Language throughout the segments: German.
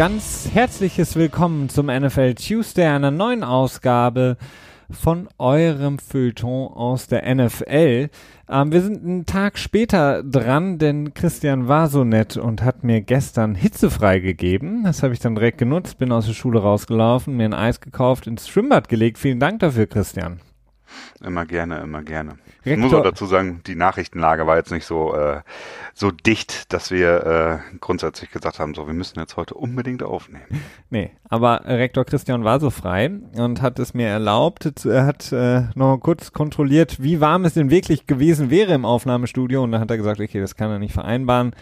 ganz herzliches Willkommen zum NFL Tuesday, einer neuen Ausgabe von eurem Feuilleton aus der NFL. Ähm, wir sind einen Tag später dran, denn Christian war so nett und hat mir gestern hitzefrei gegeben. Das habe ich dann direkt genutzt, bin aus der Schule rausgelaufen, mir ein Eis gekauft, ins Schwimmbad gelegt. Vielen Dank dafür, Christian. Immer gerne, immer gerne. Rektor, ich muss auch dazu sagen, die Nachrichtenlage war jetzt nicht so, äh, so dicht, dass wir äh, grundsätzlich gesagt haben, so, wir müssen jetzt heute unbedingt aufnehmen. Nee, aber Rektor Christian war so frei und hat es mir erlaubt, er hat äh, noch kurz kontrolliert, wie warm es denn wirklich gewesen wäre im Aufnahmestudio und dann hat er gesagt, okay, das kann er nicht vereinbaren.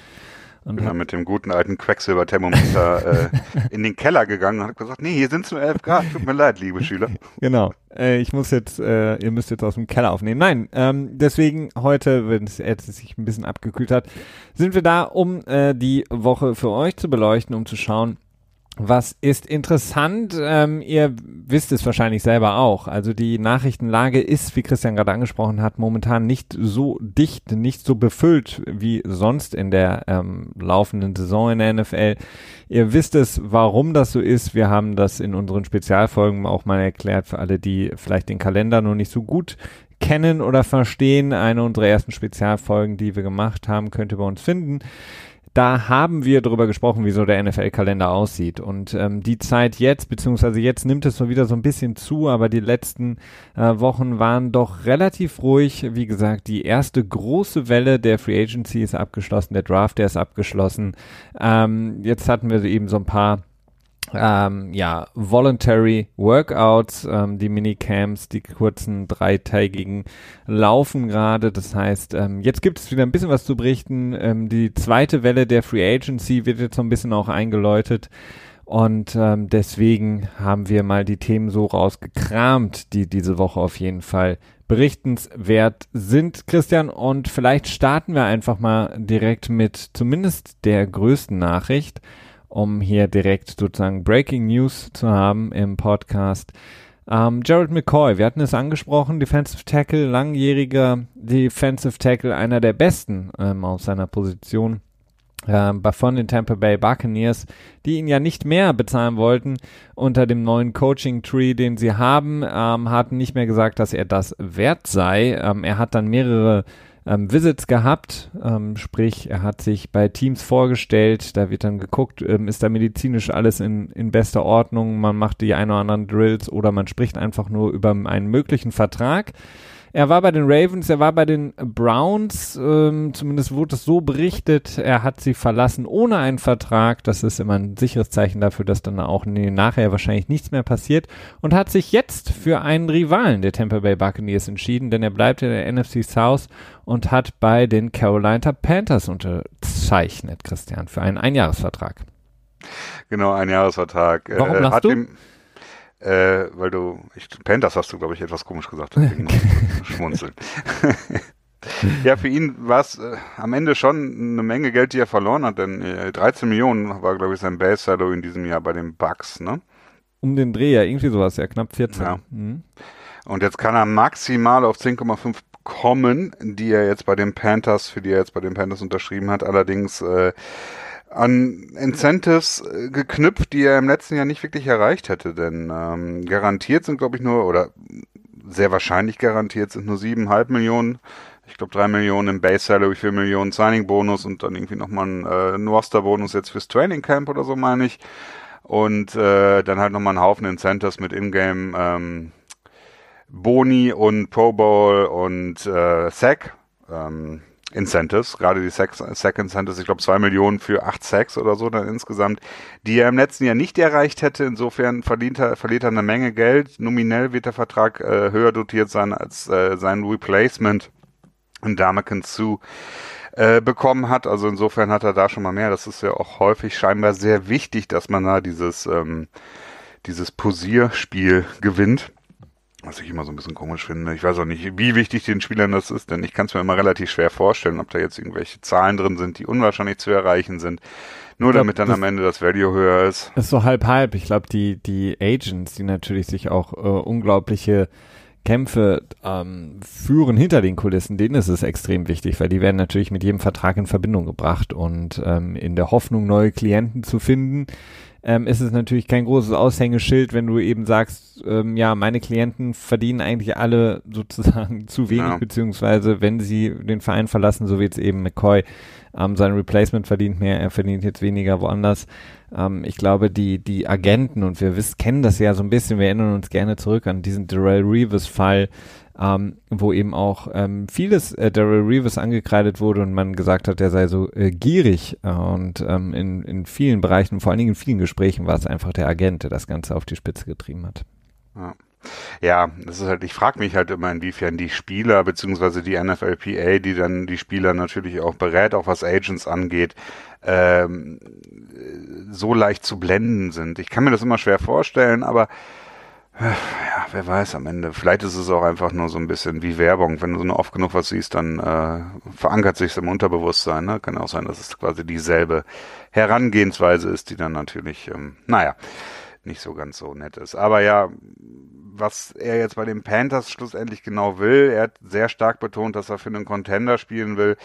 Und bin dann mit dem guten alten Quecksilber-Thermometer äh, in den Keller gegangen und hat gesagt, nee, hier sind es nur 11 Grad, tut mir leid, liebe Schüler. Genau, äh, ich muss jetzt, äh, ihr müsst jetzt aus dem Keller aufnehmen. Nein, ähm, deswegen heute, wenn es jetzt sich ein bisschen abgekühlt hat, sind wir da, um äh, die Woche für euch zu beleuchten, um zu schauen, was ist interessant? Ähm, ihr wisst es wahrscheinlich selber auch. Also die Nachrichtenlage ist, wie Christian gerade angesprochen hat, momentan nicht so dicht, nicht so befüllt wie sonst in der ähm, laufenden Saison in der NFL. Ihr wisst es, warum das so ist. Wir haben das in unseren Spezialfolgen auch mal erklärt für alle, die vielleicht den Kalender noch nicht so gut kennen oder verstehen. Eine unserer ersten Spezialfolgen, die wir gemacht haben, könnt ihr bei uns finden da haben wir darüber gesprochen, wie so der NFL-Kalender aussieht. Und ähm, die Zeit jetzt, beziehungsweise jetzt nimmt es so wieder so ein bisschen zu, aber die letzten äh, Wochen waren doch relativ ruhig. Wie gesagt, die erste große Welle der Free Agency ist abgeschlossen, der Draft, der ist abgeschlossen. Ähm, jetzt hatten wir eben so ein paar ähm, ja, Voluntary Workouts, ähm, die Minicamps, die kurzen dreitägigen laufen gerade. Das heißt, ähm, jetzt gibt es wieder ein bisschen was zu berichten. Ähm, die zweite Welle der Free Agency wird jetzt so ein bisschen auch eingeläutet. Und ähm, deswegen haben wir mal die Themen so rausgekramt, die diese Woche auf jeden Fall berichtenswert sind, Christian. Und vielleicht starten wir einfach mal direkt mit zumindest der größten Nachricht um hier direkt sozusagen Breaking News zu haben im Podcast. Ähm, Jared McCoy, wir hatten es angesprochen, Defensive Tackle, langjähriger Defensive Tackle, einer der besten ähm, auf seiner Position ähm, von den Tampa Bay Buccaneers, die ihn ja nicht mehr bezahlen wollten unter dem neuen Coaching Tree, den sie haben, ähm, hatten nicht mehr gesagt, dass er das wert sei. Ähm, er hat dann mehrere ähm, Visits gehabt, ähm, sprich, er hat sich bei Teams vorgestellt, da wird dann geguckt, ähm, ist da medizinisch alles in, in bester Ordnung, man macht die ein oder anderen Drills oder man spricht einfach nur über einen möglichen Vertrag. Er war bei den Ravens, er war bei den Browns, ähm, zumindest wurde es so berichtet. Er hat sie verlassen ohne einen Vertrag. Das ist immer ein sicheres Zeichen dafür, dass dann auch nee, nachher wahrscheinlich nichts mehr passiert. Und hat sich jetzt für einen Rivalen der Tampa Bay Buccaneers entschieden, denn er bleibt in der NFC South und hat bei den Carolina Panthers unterzeichnet, Christian, für einen Einjahresvertrag. Genau, ein Jahresvertrag. Warum äh, lachst du? Ihm, äh, weil du, ich, Panthers hast du, glaube ich, etwas komisch gesagt, deswegen schmunzeln. ja, für ihn war es äh, am Ende schon eine Menge Geld, die er verloren hat, denn äh, 13 Millionen war, glaube ich, sein Base Salary in diesem Jahr bei den Bucks, ne? Um den Dreh, ja, irgendwie sowas, ja, knapp 14. Ja. Mhm. Und jetzt kann er maximal auf 10,5 kommen, die er jetzt bei den Panthers, für die er jetzt bei den Panthers unterschrieben hat. Allerdings äh, an Incentives äh, geknüpft, die er im letzten Jahr nicht wirklich erreicht hätte. Denn ähm, garantiert sind, glaube ich, nur, oder sehr wahrscheinlich garantiert sind nur siebeneinhalb Millionen. Ich glaube, drei Millionen im Base Salary, vier Millionen Signing-Bonus und dann irgendwie nochmal ein, äh, ein Roster-Bonus jetzt fürs Training Camp oder so, meine ich. Und äh, dann halt nochmal einen Haufen Incentives mit Ingame ähm, Boni und Pro Bowl und äh, Sack. Ähm, Incentives, gerade die Sack Incentives, ich glaube zwei Millionen für acht Sacks oder so dann insgesamt, die er im letzten Jahr nicht erreicht hätte. Insofern verdient er, verliert er eine Menge Geld. Nominell wird der Vertrag äh, höher dotiert sein als äh, sein Replacement in Damakin zu äh, bekommen hat. Also insofern hat er da schon mal mehr. Das ist ja auch häufig scheinbar sehr wichtig, dass man da dieses, ähm, dieses Posierspiel gewinnt. Was ich immer so ein bisschen komisch finde. Ich weiß auch nicht, wie wichtig den Spielern das ist, denn ich kann es mir immer relativ schwer vorstellen, ob da jetzt irgendwelche Zahlen drin sind, die unwahrscheinlich zu erreichen sind. Nur glaub, damit dann am Ende das Value höher ist. Ist so halb halb. Ich glaube, die, die Agents, die natürlich sich auch äh, unglaubliche Kämpfe ähm, führen hinter den Kulissen, denen ist es extrem wichtig, weil die werden natürlich mit jedem Vertrag in Verbindung gebracht und ähm, in der Hoffnung, neue Klienten zu finden, ähm, ist es natürlich kein großes Aushängeschild, wenn du eben sagst, ähm, ja, meine Klienten verdienen eigentlich alle sozusagen zu wenig, ja. beziehungsweise wenn sie den Verein verlassen, so wie jetzt eben McCoy, ähm, sein Replacement verdient mehr, er verdient jetzt weniger woanders. Ähm, ich glaube, die, die Agenten, und wir wissen, kennen das ja so ein bisschen, wir erinnern uns gerne zurück an diesen Darrell Reeves-Fall, ähm, wo eben auch ähm, vieles äh, Daryl Reeves angekreidet wurde und man gesagt hat, er sei so äh, gierig und ähm, in, in vielen Bereichen, vor allen Dingen in vielen Gesprächen war es einfach der Agent, der das Ganze auf die Spitze getrieben hat. Ja. Ja, das ist halt, ich frage mich halt immer, inwiefern die Spieler beziehungsweise die NFLPA, die dann die Spieler natürlich auch berät, auch was Agents angeht, ähm, so leicht zu blenden sind. Ich kann mir das immer schwer vorstellen, aber ja, wer weiß am Ende. Vielleicht ist es auch einfach nur so ein bisschen wie Werbung. Wenn du so oft genug was siehst, dann äh, verankert sich im Unterbewusstsein. Ne? Kann auch sein, dass es quasi dieselbe Herangehensweise ist, die dann natürlich, ähm, naja, nicht so ganz so nett ist. Aber ja, was er jetzt bei den Panthers schlussendlich genau will, er hat sehr stark betont, dass er für einen Contender spielen will.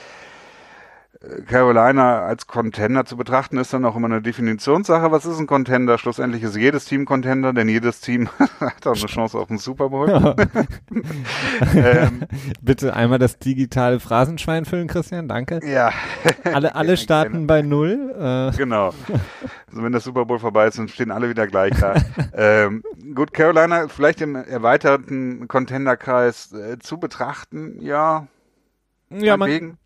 Carolina als Contender zu betrachten, ist dann auch immer eine Definitionssache. Was ist ein Contender? Schlussendlich ist jedes Team Contender, denn jedes Team hat auch eine Chance auf den Super Bowl. ähm, Bitte einmal das digitale Phrasenschwein füllen, Christian, danke. Ja. Alle, alle starten bei Null. Äh. Genau. Also wenn der Super Bowl vorbei ist, dann stehen alle wieder gleich da. ähm, gut, Carolina vielleicht im erweiterten Contenderkreis äh, zu betrachten, ja. Ja, man,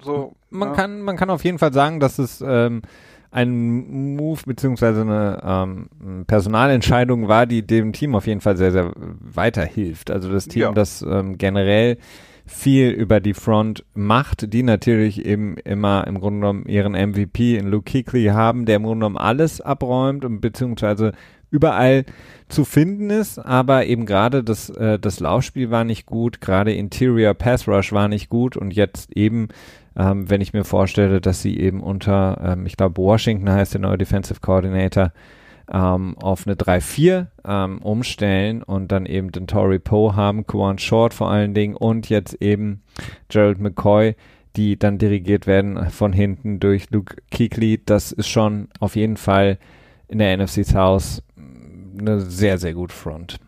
so, man ja. kann, man kann auf jeden Fall sagen, dass es ähm, ein Move beziehungsweise eine ähm, Personalentscheidung war, die dem Team auf jeden Fall sehr, sehr weiterhilft. Also das Team, ja. das ähm, generell viel über die Front macht, die natürlich eben immer im Grunde genommen ihren MVP in Luke Kuechly haben, der im Grunde genommen alles abräumt und beziehungsweise überall zu finden ist, aber eben gerade das, äh, das Laufspiel war nicht gut, gerade Interior Pass Rush war nicht gut und jetzt eben ähm, wenn ich mir vorstelle, dass sie eben unter, ähm, ich glaube, Washington heißt der neue Defensive Coordinator, ähm, auf eine 3-4 ähm, umstellen und dann eben den Tory Poe haben, Kwan Short vor allen Dingen und jetzt eben Gerald McCoy, die dann dirigiert werden von hinten durch Luke Kuechly. Das ist schon auf jeden Fall in der NFC South eine sehr, sehr gute Front.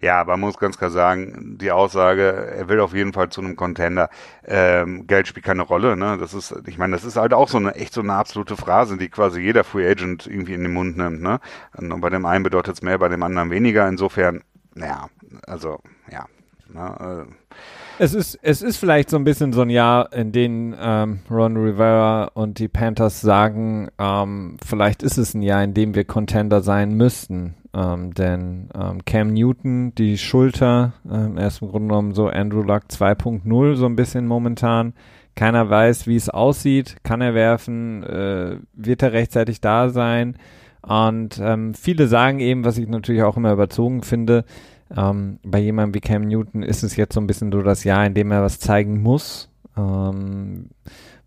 Ja, man muss ganz klar sagen, die Aussage, er will auf jeden Fall zu einem Contender. Ähm, Geld spielt keine Rolle, ne? Das ist, ich meine, das ist halt auch so eine echt so eine absolute Phrase, die quasi jeder Free Agent irgendwie in den Mund nimmt, ne? Und bei dem einen bedeutet es mehr, bei dem anderen weniger. Insofern, naja, also ja. Ne, äh, es ist, es ist vielleicht so ein bisschen so ein Jahr, in dem ähm, Ron Rivera und die Panthers sagen, ähm, vielleicht ist es ein Jahr, in dem wir Contender sein müssten. Ähm, denn ähm, Cam Newton, die Schulter, ähm, er ist im Grunde genommen so Andrew Luck 2.0 so ein bisschen momentan. Keiner weiß, wie es aussieht. Kann er werfen? Äh, wird er rechtzeitig da sein? Und ähm, viele sagen eben, was ich natürlich auch immer überzogen finde, ähm, bei jemandem wie Cam Newton ist es jetzt so ein bisschen so das Jahr, in dem er was zeigen muss. Ähm,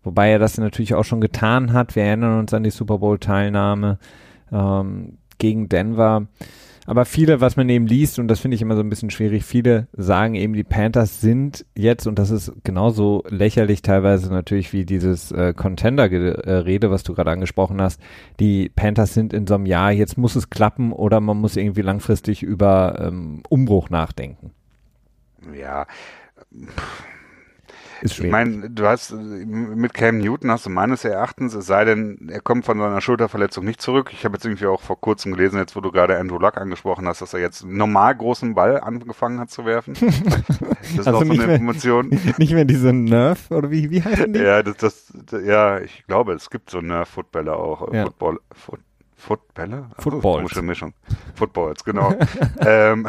wobei er das natürlich auch schon getan hat. Wir erinnern uns an die Super Bowl-Teilnahme. Ähm, gegen Denver. Aber viele, was man eben liest, und das finde ich immer so ein bisschen schwierig, viele sagen eben, die Panthers sind jetzt, und das ist genauso lächerlich teilweise natürlich wie dieses äh, Contender-Rede, was du gerade angesprochen hast, die Panthers sind in so einem Jahr, jetzt muss es klappen oder man muss irgendwie langfristig über ähm, Umbruch nachdenken. Ja, Pff ist schwer. Ich meine, du hast mit Cam Newton hast du meines Erachtens, es sei denn, er kommt von seiner Schulterverletzung nicht zurück. Ich habe jetzt irgendwie auch vor kurzem gelesen, jetzt wo du gerade Andrew Luck angesprochen hast, dass er jetzt normal großen Ball angefangen hat zu werfen. das ist also auch so eine Information. Mehr, nicht mehr diese Nerf oder wie, wie heißen die? Ja, das, das, ja, ich glaube, es gibt so Nerf-Footballer auch. Ja. Football, Foot, Footbälle? Footballs. Komische Mischung. Footballs, genau. ähm,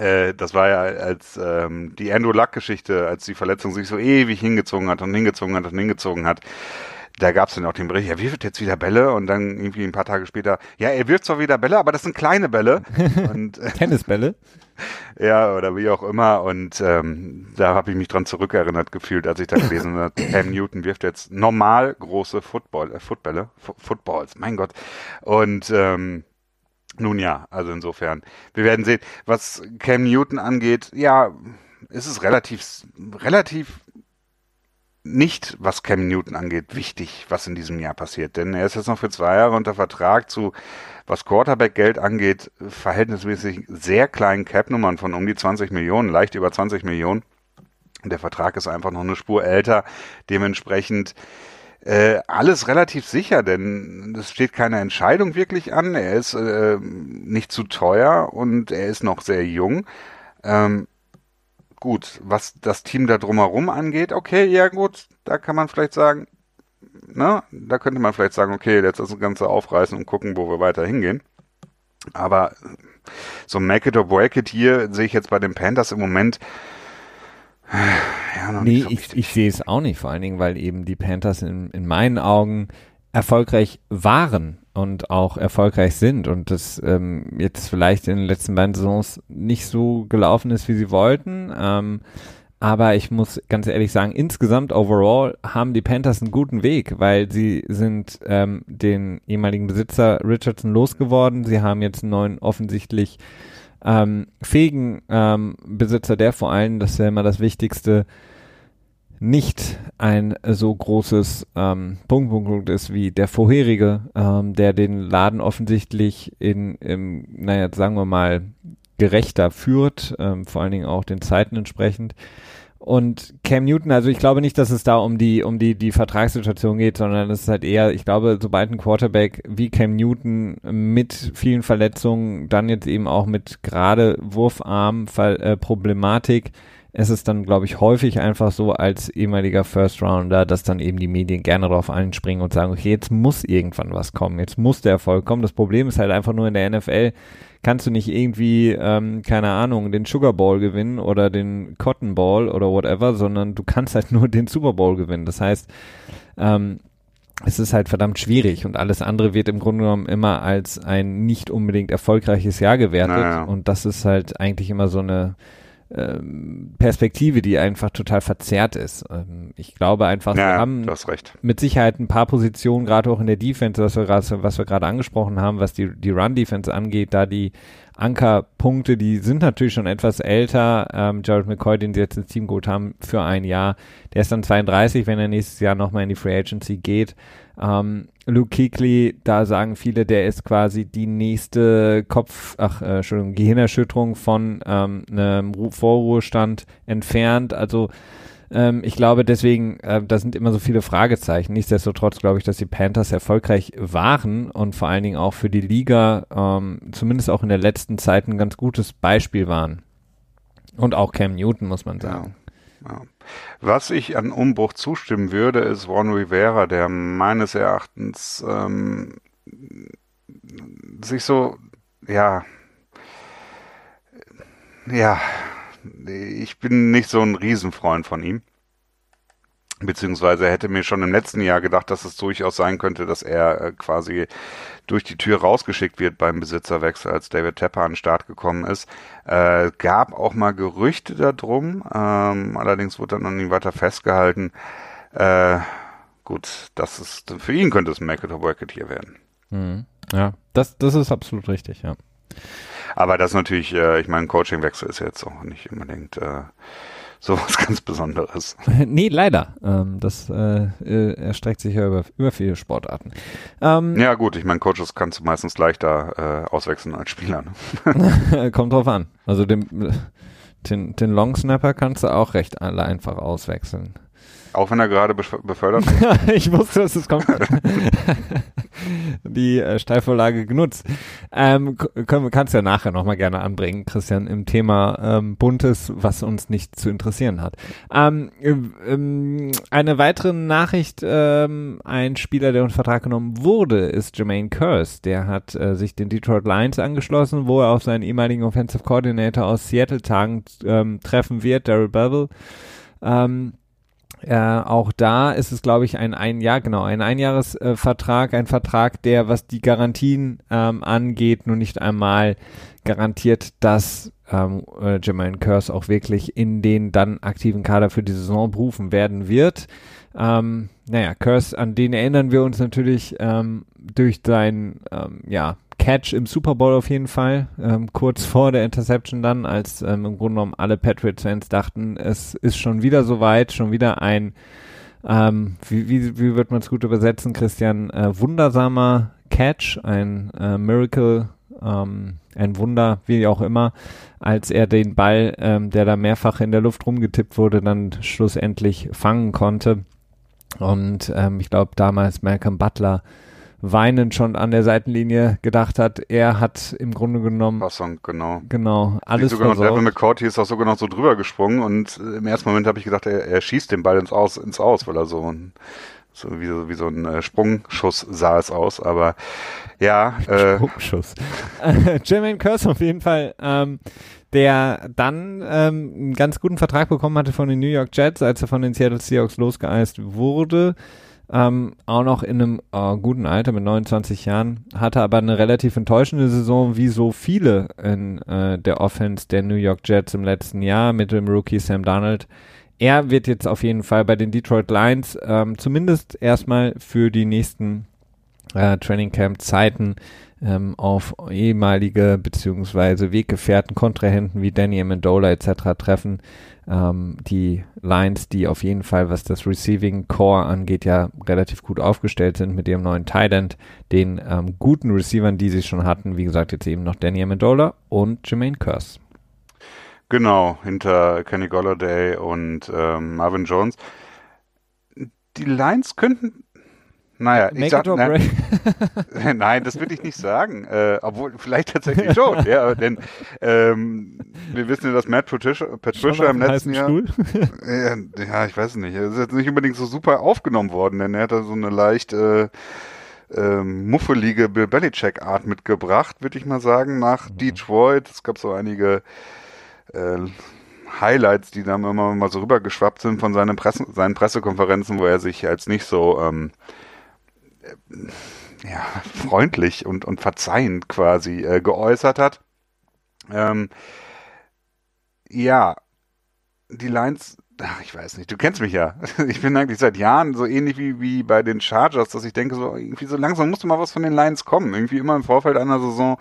äh, das war ja als ähm, die Andrew Luck-Geschichte, als die Verletzung sich so ewig hingezogen hat und hingezogen hat und hingezogen hat. Da gab es dann auch den Bericht, er wirft jetzt wieder Bälle und dann irgendwie ein paar Tage später, ja, er wirft zwar wieder Bälle, aber das sind kleine Bälle. und, äh, Tennisbälle? ja, oder wie auch immer. Und ähm, da habe ich mich dran zurückerinnert gefühlt, als ich da gelesen habe, Cam Newton wirft jetzt normal große Football, äh, Footbälle, F Footballs, mein Gott. Und ähm, nun ja, also insofern, wir werden sehen. Was Cam Newton angeht, ja, ist es relativ, relativ nicht, was Cam Newton angeht, wichtig, was in diesem Jahr passiert. Denn er ist jetzt noch für zwei Jahre unter Vertrag zu, was Quarterback-Geld angeht, verhältnismäßig sehr kleinen Cap-Nummern von um die 20 Millionen, leicht über 20 Millionen. Der Vertrag ist einfach noch eine Spur älter. Dementsprechend äh, alles relativ sicher, denn es steht keine Entscheidung wirklich an. Er ist äh, nicht zu teuer und er ist noch sehr jung. Ähm, gut, was das Team da drumherum angeht, okay, ja gut, da kann man vielleicht sagen, na, da könnte man vielleicht sagen, okay, jetzt das Ganze aufreißen und gucken, wo wir weiter hingehen. Aber so make it or break it hier sehe ich jetzt bei den Panthers im Moment ja, noch nee, nicht so ich, ich sehe es auch nicht, vor allen Dingen, weil eben die Panthers in, in meinen Augen erfolgreich waren und auch erfolgreich sind und das ähm, jetzt vielleicht in den letzten beiden Saisons nicht so gelaufen ist, wie sie wollten. Ähm, aber ich muss ganz ehrlich sagen, insgesamt overall haben die Panthers einen guten Weg, weil sie sind ähm, den ehemaligen Besitzer Richardson losgeworden. Sie haben jetzt einen neuen offensichtlich ähm, fähigen ähm, Besitzer, der vor allem, das ist ja immer das Wichtigste, nicht ein so großes ähm, Punkt, Punkt, Punkt ist wie der vorherige, ähm, der den Laden offensichtlich in, im, naja, sagen wir mal, gerechter führt, ähm, vor allen Dingen auch den Zeiten entsprechend. Und Cam Newton, also ich glaube nicht, dass es da um die, um die, die Vertragssituation geht, sondern es ist halt eher, ich glaube, sobald ein Quarterback wie Cam Newton mit vielen Verletzungen, dann jetzt eben auch mit gerade Wurfarm äh, es ist dann, glaube ich, häufig einfach so als ehemaliger First Rounder, dass dann eben die Medien gerne darauf einspringen und sagen, okay, jetzt muss irgendwann was kommen, jetzt muss der Erfolg kommen. Das Problem ist halt einfach nur in der NFL, kannst du nicht irgendwie, ähm, keine Ahnung, den Sugar Bowl gewinnen oder den Cotton Bowl oder whatever, sondern du kannst halt nur den Super Bowl gewinnen. Das heißt, ähm, es ist halt verdammt schwierig und alles andere wird im Grunde genommen immer als ein nicht unbedingt erfolgreiches Jahr gewertet naja. und das ist halt eigentlich immer so eine ähm, Perspektive, die einfach total verzerrt ist. Ähm, ich glaube einfach, ja, wir haben mit Sicherheit ein paar Positionen, gerade auch in der Defense, was wir gerade, was wir gerade angesprochen haben, was die, die Run-Defense angeht, da die Ankerpunkte, die sind natürlich schon etwas älter. Ähm, Jared McCoy, den sie jetzt ins Team geholt haben für ein Jahr, der ist dann 32, wenn er nächstes Jahr nochmal in die Free Agency geht. Ähm, Luke Kuechly, da sagen viele, der ist quasi die nächste Kopf, ach, äh, Entschuldigung, Gehirnerschütterung von ähm, einem Vorruhestand entfernt. Also ähm, ich glaube deswegen, äh, da sind immer so viele Fragezeichen. Nichtsdestotrotz glaube ich, dass die Panthers erfolgreich waren und vor allen Dingen auch für die Liga, ähm, zumindest auch in der letzten Zeit, ein ganz gutes Beispiel waren. Und auch Cam Newton, muss man sagen. Ja. Was ich an Umbruch zustimmen würde, ist Ron Rivera, der meines Erachtens ähm, sich so, ja, ja, ich bin nicht so ein Riesenfreund von ihm. Beziehungsweise er hätte mir schon im letzten Jahr gedacht, dass es durchaus sein könnte, dass er äh, quasi durch die Tür rausgeschickt wird beim Besitzerwechsel, als David Tepper an den Start gekommen ist. Äh, gab auch mal Gerüchte darum, ähm, allerdings wurde dann noch nie weiter festgehalten. Äh, gut, das ist für ihn könnte es ein Make it or Work it hier werden. Mhm. Ja, das, das ist absolut richtig, ja. Aber das natürlich, äh, ich meine, Coachingwechsel ist jetzt auch nicht unbedingt äh, sowas ganz Besonderes. nee, leider. Ähm, das äh, äh, erstreckt sich ja über, über viele Sportarten. Ähm, ja gut, ich meine, Coaches kannst du meistens leichter äh, auswechseln als Spieler. Ne? Kommt drauf an. Also den, den, den Long Snapper kannst du auch recht einfach auswechseln. Auch wenn er gerade befördert wird? ich wusste, dass es kommt. Die äh, Steilvorlage genutzt. Ähm, können, kannst ja nachher nochmal gerne anbringen, Christian, im Thema ähm, Buntes, was uns nicht zu interessieren hat. Ähm, ähm, eine weitere Nachricht, ähm, ein Spieler, der unter Vertrag genommen wurde, ist Jermaine Curse. Der hat äh, sich den Detroit Lions angeschlossen, wo er auf seinen ehemaligen Offensive Coordinator aus Seattle tagen ähm, treffen wird, Daryl Bevel. Ähm, äh, auch da ist es, glaube ich, ein ein Jahr, genau, ein Einjahresvertrag, äh, ein Vertrag, der, was die Garantien ähm, angeht, nur nicht einmal garantiert, dass ähm, äh, Jermaine Curse auch wirklich in den dann aktiven Kader für die Saison berufen werden wird. Ähm, naja, Curse, an den erinnern wir uns natürlich ähm, durch sein, ähm, ja, Catch im Super Bowl auf jeden Fall, ähm, kurz vor der Interception dann, als ähm, im Grunde genommen alle Patriots-Fans dachten, es ist schon wieder soweit, schon wieder ein ähm, wie, wie, wie wird man es gut übersetzen, Christian? Äh, wundersamer Catch, ein äh, Miracle, ähm, ein Wunder, wie auch immer, als er den Ball, ähm, der da mehrfach in der Luft rumgetippt wurde, dann schlussendlich fangen konnte. Und ähm, ich glaube, damals Malcolm Butler weinend schon an der Seitenlinie gedacht hat, er hat im Grunde genommen Passung, genau. Genau, alles sogar noch Devin McCourty ist auch sogar noch so drüber gesprungen und äh, im ersten Moment habe ich gedacht, er, er schießt den Ball ins Aus, ins Aus, weil er so ein so wie, so, wie so ein äh, Sprungschuss sah es aus, aber ja. Äh, Sprungschuss. Jermaine Curse auf jeden Fall, ähm, der dann ähm, einen ganz guten Vertrag bekommen hatte von den New York Jets, als er von den Seattle Seahawks losgeeist wurde. Ähm, auch noch in einem äh, guten Alter mit 29 Jahren, hatte aber eine relativ enttäuschende Saison, wie so viele in äh, der Offense der New York Jets im letzten Jahr mit dem Rookie Sam Donald. Er wird jetzt auf jeden Fall bei den Detroit Lions ähm, zumindest erstmal für die nächsten äh, Training Camp Zeiten ähm, auf ehemalige beziehungsweise Weggefährten, Kontrahenten wie Danny Amendola etc. treffen. Ähm, die Lines, die auf jeden Fall, was das Receiving Core angeht, ja relativ gut aufgestellt sind mit ihrem neuen Tight End, den ähm, guten Receivern, die sie schon hatten. Wie gesagt, jetzt eben noch Danny Amendola und Jermaine Curse. Genau, hinter Kenny Golladay und ähm, Marvin Jones. Die Lines könnten naja, Make ich sag, na, nein, das würde ich nicht sagen. Äh, obwohl, vielleicht tatsächlich schon, ja, denn ähm, wir wissen ja, dass Matt Patricia, Patricia im letzten Jahr. ja, ja, ich weiß nicht. Er ist jetzt nicht unbedingt so super aufgenommen worden, denn er hat da so eine leicht äh, äh, muffelige Bill Belichick-Art mitgebracht, würde ich mal sagen, nach mhm. Detroit. Es gab so einige äh, Highlights, die dann immer mal so rübergeschwappt sind von seinen, Presse, seinen Pressekonferenzen, wo er sich als nicht so ähm, ja, freundlich und, und verzeihend quasi äh, geäußert hat. Ähm, ja, die Lines, ach, ich weiß nicht, du kennst mich ja. Ich bin eigentlich seit Jahren so ähnlich wie, wie bei den Chargers, dass ich denke, so irgendwie so langsam musste mal was von den Lions kommen. Irgendwie immer im Vorfeld einer Saison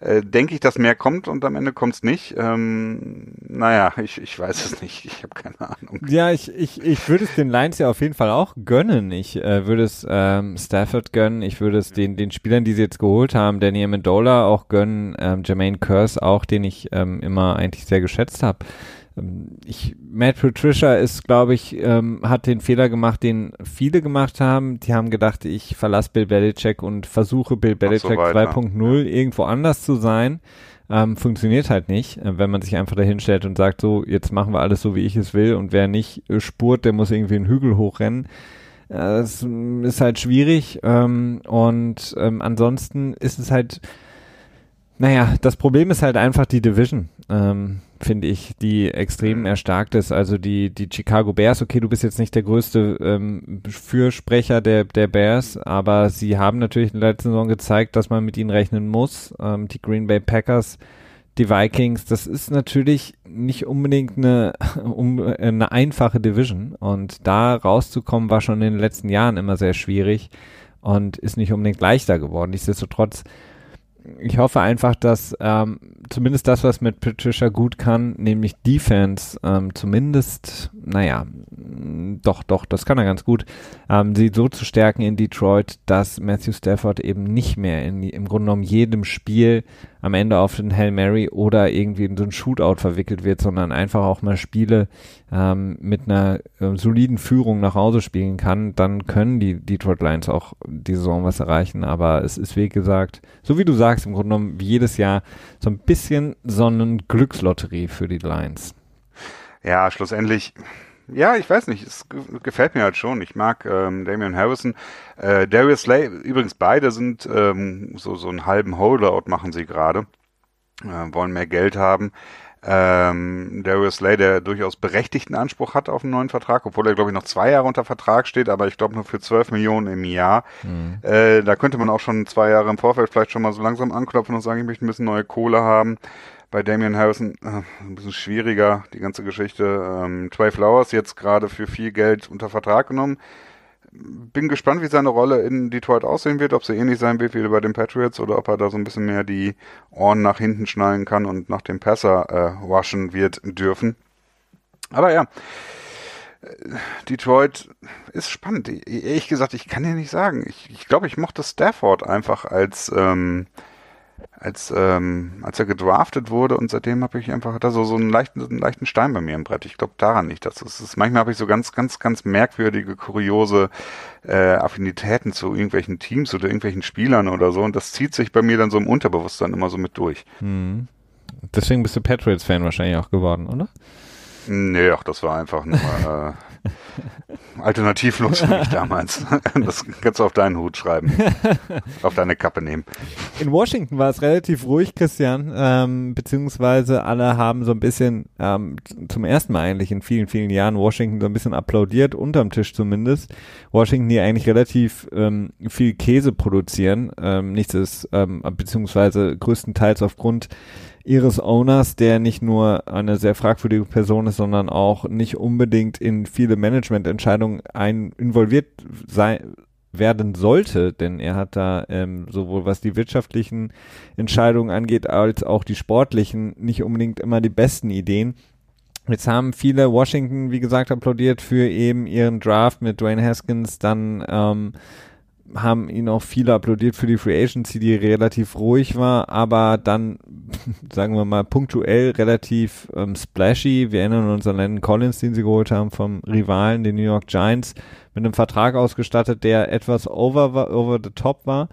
äh, denke ich, dass mehr kommt und am Ende kommt es nicht. Ähm, naja, ich, ich weiß es nicht. Ich habe keine Ahnung. Ja, ich, ich, ich würde es den Lions ja auf jeden Fall auch gönnen. Ich äh, würde es ähm, Stafford gönnen. Ich würde es den, den Spielern, die sie jetzt geholt haben, Danny Amendola auch gönnen, ähm, Jermaine Curse auch, den ich ähm, immer eigentlich sehr geschätzt habe. Ähm, ich, Matt Patricia ist, glaube ich, ähm, hat den Fehler gemacht, den viele gemacht haben. Die haben gedacht, ich verlasse Bill Belichick und versuche Bill Belichick so 2.0 ja. irgendwo anders zu sein. Ähm, funktioniert halt nicht, äh, wenn man sich einfach dahinstellt und sagt, so, jetzt machen wir alles so, wie ich es will und wer nicht äh, spurt, der muss irgendwie einen Hügel hochrennen. Äh, das ist halt schwierig ähm, und ähm, ansonsten ist es halt, naja, das Problem ist halt einfach die Division. Ähm, finde ich, die extrem mhm. erstarkt ist. Also die, die Chicago Bears, okay, du bist jetzt nicht der größte ähm, Fürsprecher der, der Bears, aber sie haben natürlich in der letzten Saison gezeigt, dass man mit ihnen rechnen muss. Ähm, die Green Bay Packers, die Vikings, das ist natürlich nicht unbedingt eine, um, eine einfache Division. Und da rauszukommen, war schon in den letzten Jahren immer sehr schwierig und ist nicht unbedingt leichter geworden. Nichtsdestotrotz ich hoffe einfach, dass ähm, zumindest das, was mit Patricia gut kann, nämlich Defense, ähm, zumindest, naja, doch, doch, das kann er ganz gut, ähm, sie so zu stärken in Detroit, dass Matthew Stafford eben nicht mehr in, im Grunde genommen jedem Spiel am Ende auf den Hail Mary oder irgendwie in so ein Shootout verwickelt wird, sondern einfach auch mal Spiele ähm, mit einer äh, soliden Führung nach Hause spielen kann, dann können die Detroit Lions auch die Saison was erreichen. Aber es ist, wie gesagt, so wie du sagst, im Grunde genommen wie jedes Jahr so ein bisschen so eine Glückslotterie für die Lions. Ja, schlussendlich ja, ich weiß nicht, es gefällt mir halt schon. Ich mag ähm, Damian Harrison. Äh, Darius Slay, übrigens beide sind ähm, so, so einen halben Holdout machen sie gerade. Äh, wollen mehr Geld haben. Ähm, Darius Slay, der durchaus berechtigten Anspruch hat auf einen neuen Vertrag, obwohl er, glaube ich, noch zwei Jahre unter Vertrag steht, aber ich glaube nur für 12 Millionen im Jahr. Mhm. Äh, da könnte man auch schon zwei Jahre im Vorfeld vielleicht schon mal so langsam anklopfen und sagen, ich möchte ein bisschen neue Kohle haben bei Damian Harrison äh, ein bisschen schwieriger, die ganze Geschichte. Ähm, Trey Flowers jetzt gerade für viel Geld unter Vertrag genommen. Bin gespannt, wie seine Rolle in Detroit aussehen wird, ob sie ähnlich sein wird wie bei den Patriots oder ob er da so ein bisschen mehr die Ohren nach hinten schnallen kann und nach dem Passer äh, waschen wird dürfen. Aber ja, Detroit ist spannend. Ehrlich gesagt, ich kann dir nicht sagen. Ich, ich glaube, ich mochte Stafford einfach als ähm, als ähm, als er gedraftet wurde und seitdem habe ich einfach da so so einen leichten einen leichten Stein bei mir im Brett. Ich glaube daran nicht. Das ist, ist manchmal habe ich so ganz ganz ganz merkwürdige kuriose äh, Affinitäten zu irgendwelchen Teams oder irgendwelchen Spielern oder so und das zieht sich bei mir dann so im Unterbewusstsein immer so mit durch. Hm. Deswegen bist du Patriots-Fan wahrscheinlich auch geworden, oder? Nee, ach, das war einfach nur äh, alternativlos für mich damals. Das kannst du auf deinen Hut schreiben. auf deine Kappe nehmen. In Washington war es relativ ruhig, Christian, ähm, beziehungsweise alle haben so ein bisschen ähm, zum ersten Mal eigentlich in vielen, vielen Jahren Washington so ein bisschen applaudiert, unterm Tisch zumindest. Washington, die eigentlich relativ ähm, viel Käse produzieren, ähm, nichts ist, ähm, beziehungsweise größtenteils aufgrund ihres Owners, der nicht nur eine sehr fragwürdige Person ist, sondern auch nicht unbedingt in viele Managemententscheidungen ein involviert sein werden sollte, denn er hat da ähm, sowohl was die wirtschaftlichen Entscheidungen angeht, als auch die sportlichen nicht unbedingt immer die besten Ideen. Jetzt haben viele Washington, wie gesagt, applaudiert für eben ihren Draft mit Dwayne Haskins, dann ähm, haben ihn auch viele applaudiert für die Free Agency, die relativ ruhig war, aber dann, sagen wir mal, punktuell relativ ähm, splashy. Wir erinnern uns an Landon Collins, den sie geholt haben vom Rivalen, den New York Giants, mit einem Vertrag ausgestattet, der etwas over, over the top war.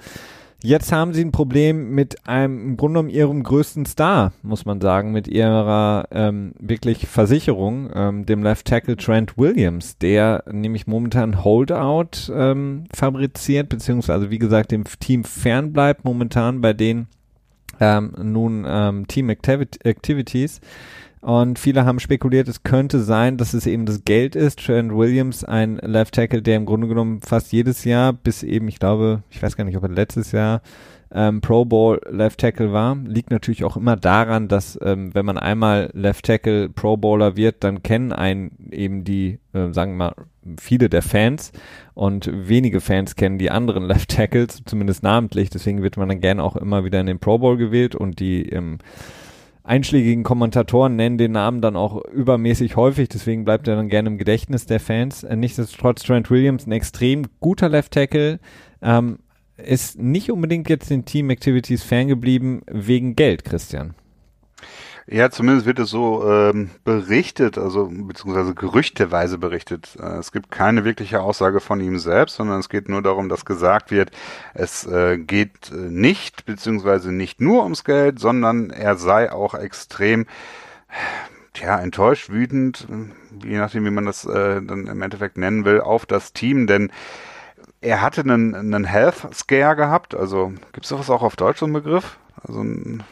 Jetzt haben sie ein Problem mit einem, im Grunde genommen ihrem größten Star, muss man sagen, mit ihrer ähm, wirklich Versicherung, ähm, dem Left Tackle Trent Williams, der nämlich momentan Holdout ähm, fabriziert, beziehungsweise wie gesagt dem Team fernbleibt, momentan bei den ähm, nun ähm, Team Activit Activities. Und viele haben spekuliert, es könnte sein, dass es eben das Geld ist. Trent Williams, ein Left Tackle, der im Grunde genommen fast jedes Jahr, bis eben, ich glaube, ich weiß gar nicht, ob er letztes Jahr ähm, Pro Bowl Left Tackle war. Liegt natürlich auch immer daran, dass ähm, wenn man einmal Left Tackle Pro Bowler wird, dann kennen einen eben die, äh, sagen wir mal, viele der Fans und wenige Fans kennen die anderen Left Tackles, zumindest namentlich. Deswegen wird man dann gerne auch immer wieder in den Pro Bowl gewählt und die ähm, einschlägigen Kommentatoren nennen den Namen dann auch übermäßig häufig, deswegen bleibt er dann gerne im Gedächtnis der Fans. Äh, nichtsdestotrotz Trent Williams, ein extrem guter Left Tackle, ähm, ist nicht unbedingt jetzt den Team Activities Fan geblieben wegen Geld, Christian. Ja, zumindest wird es so ähm, berichtet, also beziehungsweise gerüchteweise berichtet. Äh, es gibt keine wirkliche Aussage von ihm selbst, sondern es geht nur darum, dass gesagt wird, es äh, geht äh, nicht, beziehungsweise nicht nur ums Geld, sondern er sei auch extrem tja, enttäuscht, wütend, äh, je nachdem, wie man das äh, dann im Endeffekt nennen will, auf das Team, denn er hatte einen, einen Health Scare gehabt, also gibt es sowas auch auf Deutsch so einen Begriff? Also ein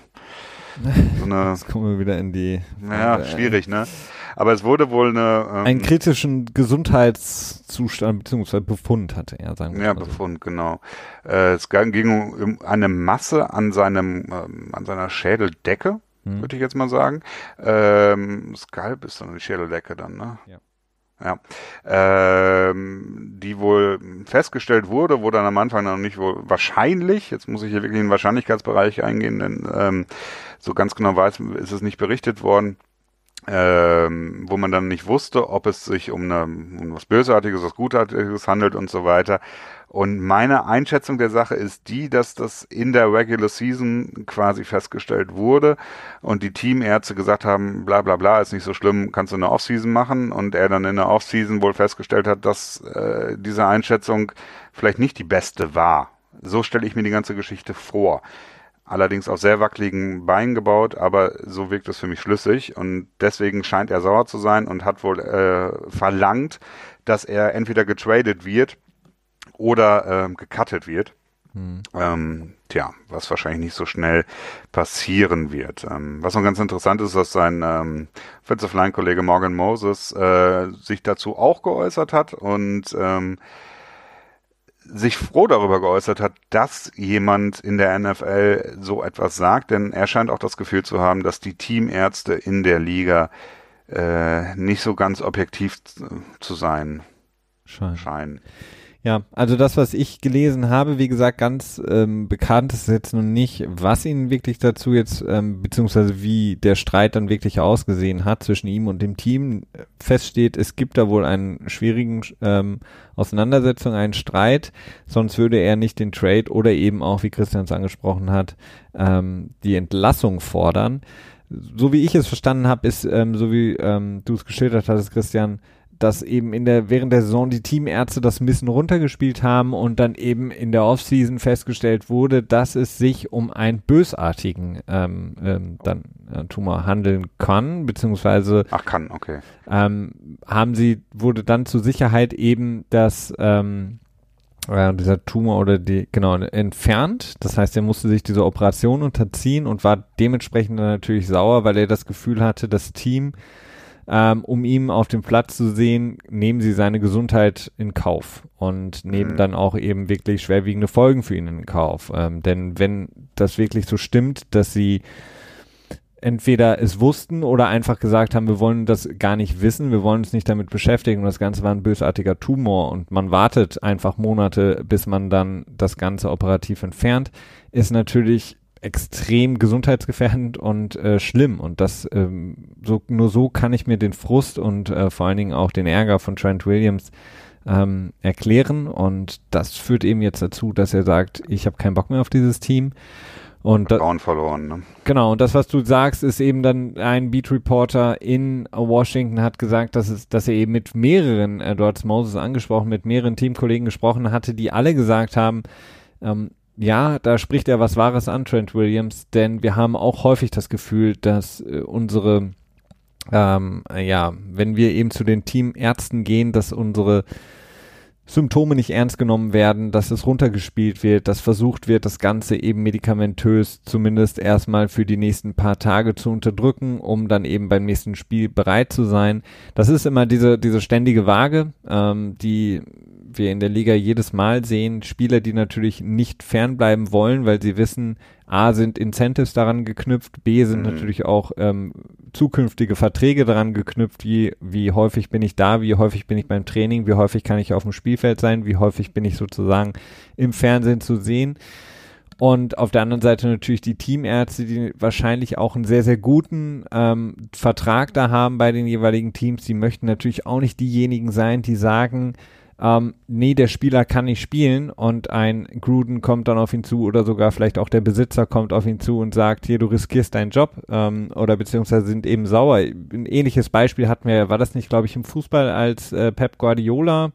so eine, Jetzt kommen wir wieder in die. Ja, äh, schwierig, ne? Aber es wurde wohl eine. Ähm, einen kritischen Gesundheitszustand bzw. Befund hatte er, sagen wir Ja, so. Befund, genau. Äh, es ging um eine Masse an seinem, ähm, an seiner Schädeldecke, hm. würde ich jetzt mal sagen. Ähm, Skalp ist dann die Schädeldecke dann, ne? Ja ja, ähm, die wohl festgestellt wurde, wurde dann am Anfang noch nicht wohl wahrscheinlich, jetzt muss ich hier wirklich in den Wahrscheinlichkeitsbereich eingehen, denn ähm, so ganz genau weiß, ist es nicht berichtet worden, ähm, wo man dann nicht wusste, ob es sich um, eine, um was Bösartiges, was Gutartiges handelt und so weiter. Und meine Einschätzung der Sache ist die, dass das in der Regular Season quasi festgestellt wurde und die Teamärzte gesagt haben, bla bla bla, ist nicht so schlimm, kannst du eine Offseason machen und er dann in der Offseason wohl festgestellt hat, dass äh, diese Einschätzung vielleicht nicht die beste war. So stelle ich mir die ganze Geschichte vor allerdings auf sehr wackeligen Beinen gebaut, aber so wirkt es für mich schlüssig und deswegen scheint er sauer zu sein und hat wohl äh, verlangt, dass er entweder getradet wird oder ähm, gecuttet wird. Hm. Ähm, tja, was wahrscheinlich nicht so schnell passieren wird. Ähm, was noch ganz interessant ist, dass sein ähm, Offensive Line Kollege Morgan Moses äh, sich dazu auch geäußert hat und ähm, sich froh darüber geäußert hat, dass jemand in der NFL so etwas sagt, denn er scheint auch das Gefühl zu haben, dass die Teamärzte in der Liga äh, nicht so ganz objektiv zu sein scheinen. scheinen. Ja, also das, was ich gelesen habe, wie gesagt, ganz ähm, bekannt ist jetzt noch nicht, was ihn wirklich dazu jetzt, ähm, beziehungsweise wie der Streit dann wirklich ausgesehen hat zwischen ihm und dem Team. Feststeht, es gibt da wohl einen schwierigen ähm, Auseinandersetzung, einen Streit, sonst würde er nicht den Trade oder eben auch, wie Christian es angesprochen hat, ähm, die Entlassung fordern. So wie ich es verstanden habe, ist, ähm, so wie ähm, du es geschildert hattest, Christian, dass eben in der, während der Saison die Teamärzte das ein bisschen runtergespielt haben und dann eben in der Offseason festgestellt wurde, dass es sich um einen bösartigen ähm, ähm, dann, äh, Tumor handeln kann, beziehungsweise Ach, kann, okay. ähm, haben sie, wurde dann zur Sicherheit eben das ähm, äh, dieser Tumor oder die, genau, entfernt. Das heißt, er musste sich dieser Operation unterziehen und war dementsprechend natürlich sauer, weil er das Gefühl hatte, das Team ähm, um ihm auf dem Platz zu sehen, nehmen sie seine Gesundheit in Kauf und nehmen mhm. dann auch eben wirklich schwerwiegende Folgen für ihn in Kauf. Ähm, denn wenn das wirklich so stimmt, dass sie entweder es wussten oder einfach gesagt haben, wir wollen das gar nicht wissen, wir wollen uns nicht damit beschäftigen und das Ganze war ein bösartiger Tumor und man wartet einfach Monate, bis man dann das Ganze operativ entfernt, ist natürlich extrem gesundheitsgefährdend und äh, schlimm. Und das ähm, so nur so kann ich mir den Frust und äh, vor allen Dingen auch den Ärger von Trent Williams ähm, erklären. Und das führt eben jetzt dazu, dass er sagt, ich habe keinen Bock mehr auf dieses Team. Und Vertrauen verloren, ne? Genau, und das, was du sagst, ist eben dann ein Beat Reporter in Washington hat gesagt, dass es, dass er eben mit mehreren, äh, dort Moses angesprochen, mit mehreren Teamkollegen gesprochen hatte, die alle gesagt haben, ähm, ja, da spricht er was Wahres an, Trent Williams, denn wir haben auch häufig das Gefühl, dass äh, unsere, ähm, ja, wenn wir eben zu den Teamärzten gehen, dass unsere Symptome nicht ernst genommen werden, dass es runtergespielt wird, dass versucht wird, das Ganze eben medikamentös zumindest erstmal für die nächsten paar Tage zu unterdrücken, um dann eben beim nächsten Spiel bereit zu sein. Das ist immer diese, diese ständige Waage, ähm, die wir in der Liga jedes Mal sehen, Spieler, die natürlich nicht fernbleiben wollen, weil sie wissen, A sind Incentives daran geknüpft, B sind mhm. natürlich auch ähm, zukünftige Verträge daran geknüpft, wie, wie häufig bin ich da, wie häufig bin ich beim Training, wie häufig kann ich auf dem Spielfeld sein, wie häufig bin ich sozusagen im Fernsehen zu sehen. Und auf der anderen Seite natürlich die Teamärzte, die wahrscheinlich auch einen sehr, sehr guten ähm, Vertrag da haben bei den jeweiligen Teams. Die möchten natürlich auch nicht diejenigen sein, die sagen, ähm, nee, der Spieler kann nicht spielen und ein Gruden kommt dann auf ihn zu oder sogar vielleicht auch der Besitzer kommt auf ihn zu und sagt, hier, du riskierst deinen Job ähm, oder beziehungsweise sind eben sauer. Ein ähnliches Beispiel hatten wir, war das nicht, glaube ich, im Fußball, als äh, Pep Guardiola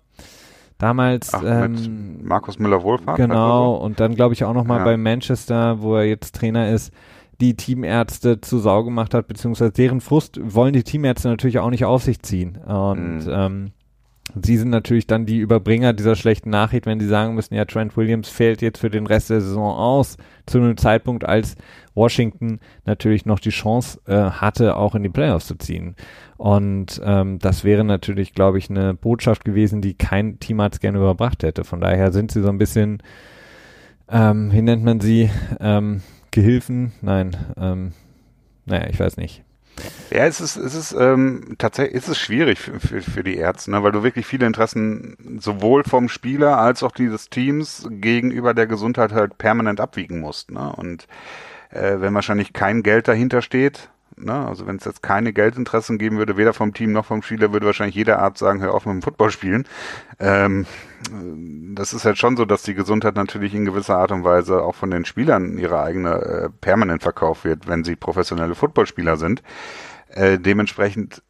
damals Ach, ähm, Markus Müller-Wohlfahrt. Genau, und dann glaube ich auch nochmal ja. bei Manchester, wo er jetzt Trainer ist, die Teamärzte zu Sau gemacht hat, beziehungsweise deren Frust wollen die Teamärzte natürlich auch nicht auf sich ziehen. Und mhm. ähm, Sie sind natürlich dann die Überbringer dieser schlechten Nachricht, wenn sie sagen müssen, ja, Trent Williams fällt jetzt für den Rest der Saison aus, zu einem Zeitpunkt, als Washington natürlich noch die Chance äh, hatte, auch in die Playoffs zu ziehen. Und ähm, das wäre natürlich, glaube ich, eine Botschaft gewesen, die kein Teamarzt gerne überbracht hätte. Von daher sind sie so ein bisschen, ähm, wie nennt man sie, ähm, Gehilfen? Nein, ähm, naja, ich weiß nicht. Ja, es ist, es ist ähm, tatsächlich ist es schwierig für, für, für die Ärzte, ne? weil du wirklich viele Interessen sowohl vom Spieler als auch dieses Teams gegenüber der Gesundheit halt permanent abwiegen musst. Ne? Und äh, wenn wahrscheinlich kein Geld dahinter steht, Ne? Also wenn es jetzt keine Geldinteressen geben würde, weder vom Team noch vom Spieler, würde wahrscheinlich jeder Arzt sagen, hör auf mit dem Football spielen. Ähm, das ist halt schon so, dass die Gesundheit natürlich in gewisser Art und Weise auch von den Spielern ihre eigene äh, permanent verkauft wird, wenn sie professionelle Footballspieler sind. Äh, dementsprechend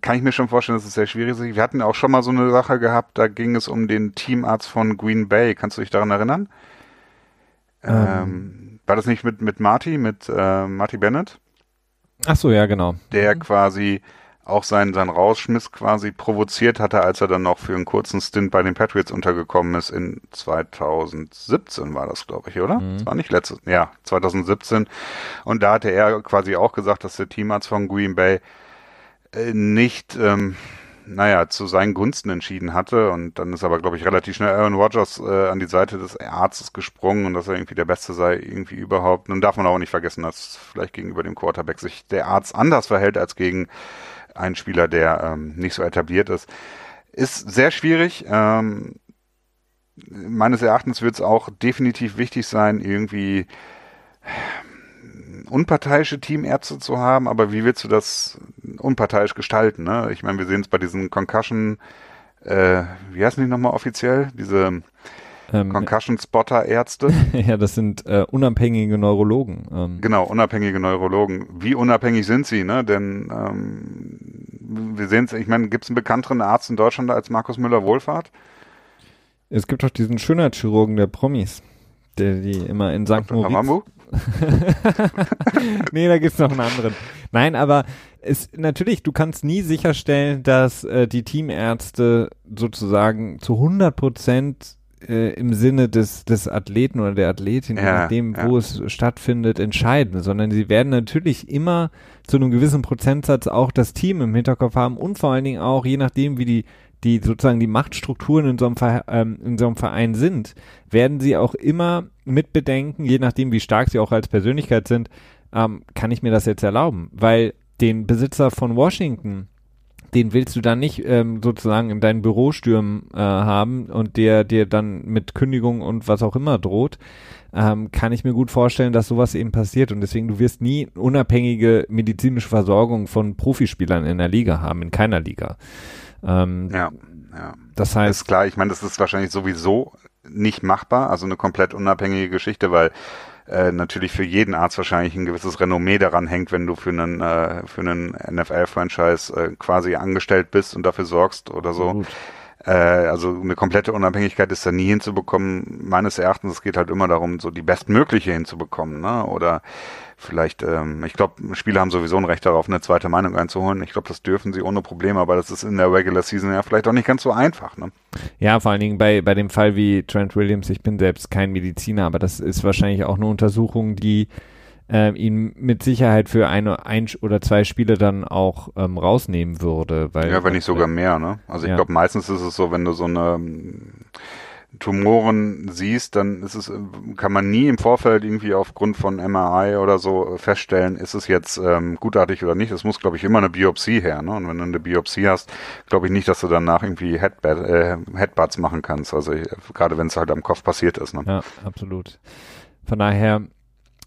kann ich mir schon vorstellen, dass es sehr schwierig ist. Wir hatten auch schon mal so eine Sache gehabt, da ging es um den Teamarzt von Green Bay. Kannst du dich daran erinnern? Ähm. Ähm, war das nicht mit, mit Marty, mit äh, Marty Bennett? Ach so, ja, genau. Der quasi auch seinen, seinen Rausschmiss quasi provoziert hatte, als er dann noch für einen kurzen Stint bei den Patriots untergekommen ist in 2017 war das, glaube ich, oder? Mhm. Das war nicht letztes, ja, 2017. Und da hatte er quasi auch gesagt, dass der Teamarzt von Green Bay äh, nicht ähm, naja, zu seinen Gunsten entschieden hatte. Und dann ist aber, glaube ich, relativ schnell Aaron Rodgers äh, an die Seite des Arztes gesprungen und dass er irgendwie der Beste sei, irgendwie überhaupt. Nun darf man auch nicht vergessen, dass vielleicht gegenüber dem Quarterback sich der Arzt anders verhält als gegen einen Spieler, der ähm, nicht so etabliert ist. Ist sehr schwierig. Ähm, meines Erachtens wird es auch definitiv wichtig sein, irgendwie unparteiische Teamärzte zu haben, aber wie willst du das unparteiisch gestalten? Ne? Ich meine, wir sehen es bei diesen Concussion, äh, wie heißen die nochmal offiziell? Diese ähm, Concussion-Spotter-Ärzte. ja, das sind äh, unabhängige Neurologen. Ähm. Genau, unabhängige Neurologen. Wie unabhängig sind sie? Ne? Denn ähm, wir sehen es, ich meine, gibt es einen bekannteren Arzt in Deutschland als Markus Müller-Wohlfahrt? Es gibt doch diesen Schönheitschirurgen der Promis, der die immer in St. Moritz... nee, da gibt's noch einen anderen. Nein, aber es natürlich, du kannst nie sicherstellen, dass äh, die Teamärzte sozusagen zu 100 Prozent äh, im Sinne des, des Athleten oder der Athletin, ja, je nachdem, ja. wo es stattfindet, entscheiden, sondern sie werden natürlich immer zu einem gewissen Prozentsatz auch das Team im Hinterkopf haben und vor allen Dingen auch, je nachdem, wie die die sozusagen die Machtstrukturen in so einem, Ver ähm, in so einem Verein sind, werden sie auch immer mitbedenken, je nachdem, wie stark sie auch als Persönlichkeit sind, ähm, kann ich mir das jetzt erlauben? Weil den Besitzer von Washington, den willst du dann nicht ähm, sozusagen in dein Büro stürmen äh, haben und der dir dann mit Kündigung und was auch immer droht, ähm, kann ich mir gut vorstellen, dass sowas eben passiert und deswegen du wirst nie unabhängige medizinische Versorgung von Profispielern in der Liga haben, in keiner Liga. Ähm, ja, ja. Das heißt, ist klar. Ich meine, das ist wahrscheinlich sowieso nicht machbar, also eine komplett unabhängige Geschichte, weil äh, natürlich für jeden Arzt wahrscheinlich ein gewisses Renommee daran hängt, wenn du für einen äh, für einen NFL-Franchise äh, quasi angestellt bist und dafür sorgst oder so. Gut. Äh, also eine komplette Unabhängigkeit ist da nie hinzubekommen. Meines Erachtens, es geht halt immer darum, so die bestmögliche hinzubekommen, ne? Oder vielleicht, ähm, ich glaube, Spieler haben sowieso ein Recht darauf, eine zweite Meinung einzuholen. Ich glaube, das dürfen sie ohne Probleme, aber das ist in der Regular Season ja vielleicht auch nicht ganz so einfach. Ne? Ja, vor allen Dingen bei, bei dem Fall wie Trent Williams, ich bin selbst kein Mediziner, aber das ist wahrscheinlich auch eine Untersuchung, die äh, ihn mit Sicherheit für eine ein oder zwei Spiele dann auch ähm, rausnehmen würde. Weil, ja, wenn nicht sogar mehr. Ne? Also ich ja. glaube, meistens ist es so, wenn du so eine Tumoren siehst, dann ist es, kann man nie im Vorfeld irgendwie aufgrund von MRI oder so feststellen, ist es jetzt ähm, gutartig oder nicht. Es muss, glaube ich, immer eine Biopsie her. Ne? Und wenn du eine Biopsie hast, glaube ich nicht, dass du danach irgendwie Headbad, äh, Headbuds machen kannst. Also gerade wenn es halt am Kopf passiert ist. Ne? Ja, absolut. Von daher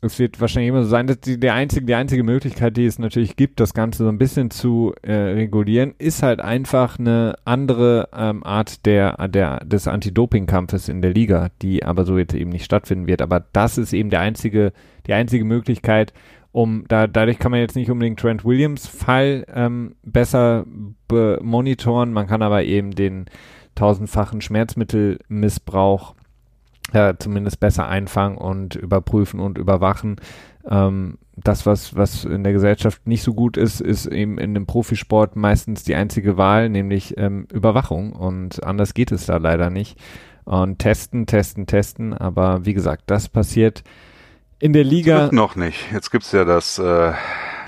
es wird wahrscheinlich immer so sein, dass die, der einzige, die einzige Möglichkeit, die es natürlich gibt, das Ganze so ein bisschen zu äh, regulieren, ist halt einfach eine andere ähm, Art der, der, des Anti-Doping-Kampfes in der Liga, die aber so jetzt eben nicht stattfinden wird. Aber das ist eben der einzige, die einzige Möglichkeit, um da, dadurch kann man jetzt nicht unbedingt Trent Williams Fall ähm, besser monitoren, man kann aber eben den tausendfachen Schmerzmittelmissbrauch ja, zumindest besser einfangen und überprüfen und überwachen. Ähm, das, was, was in der Gesellschaft nicht so gut ist, ist eben in dem Profisport meistens die einzige Wahl, nämlich ähm, Überwachung. Und anders geht es da leider nicht. Und testen, testen, testen. Aber wie gesagt, das passiert in der Liga. noch nicht. Jetzt gibt's ja das, äh,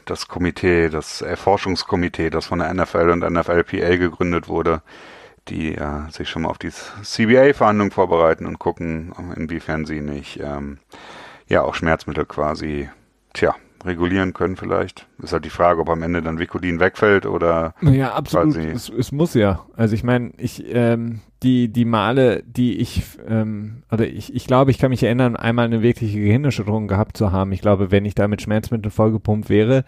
das Komitee, das Erforschungskomitee, das von der NFL und NFLPA gegründet wurde die äh, sich schon mal auf die CBA-Verhandlungen vorbereiten und gucken, inwiefern sie nicht ähm, ja auch Schmerzmittel quasi, tja, regulieren können vielleicht. Ist halt die Frage, ob am Ende dann Vicodin wegfällt oder Ja, absolut. Es, es, muss ja. Also ich meine, ich ähm, die die Male, die ich ähm, oder ich, ich glaube, ich kann mich erinnern, einmal eine wirkliche Gehirnerschütterung gehabt zu haben. Ich glaube, wenn ich da mit Schmerzmitteln vollgepumpt wäre,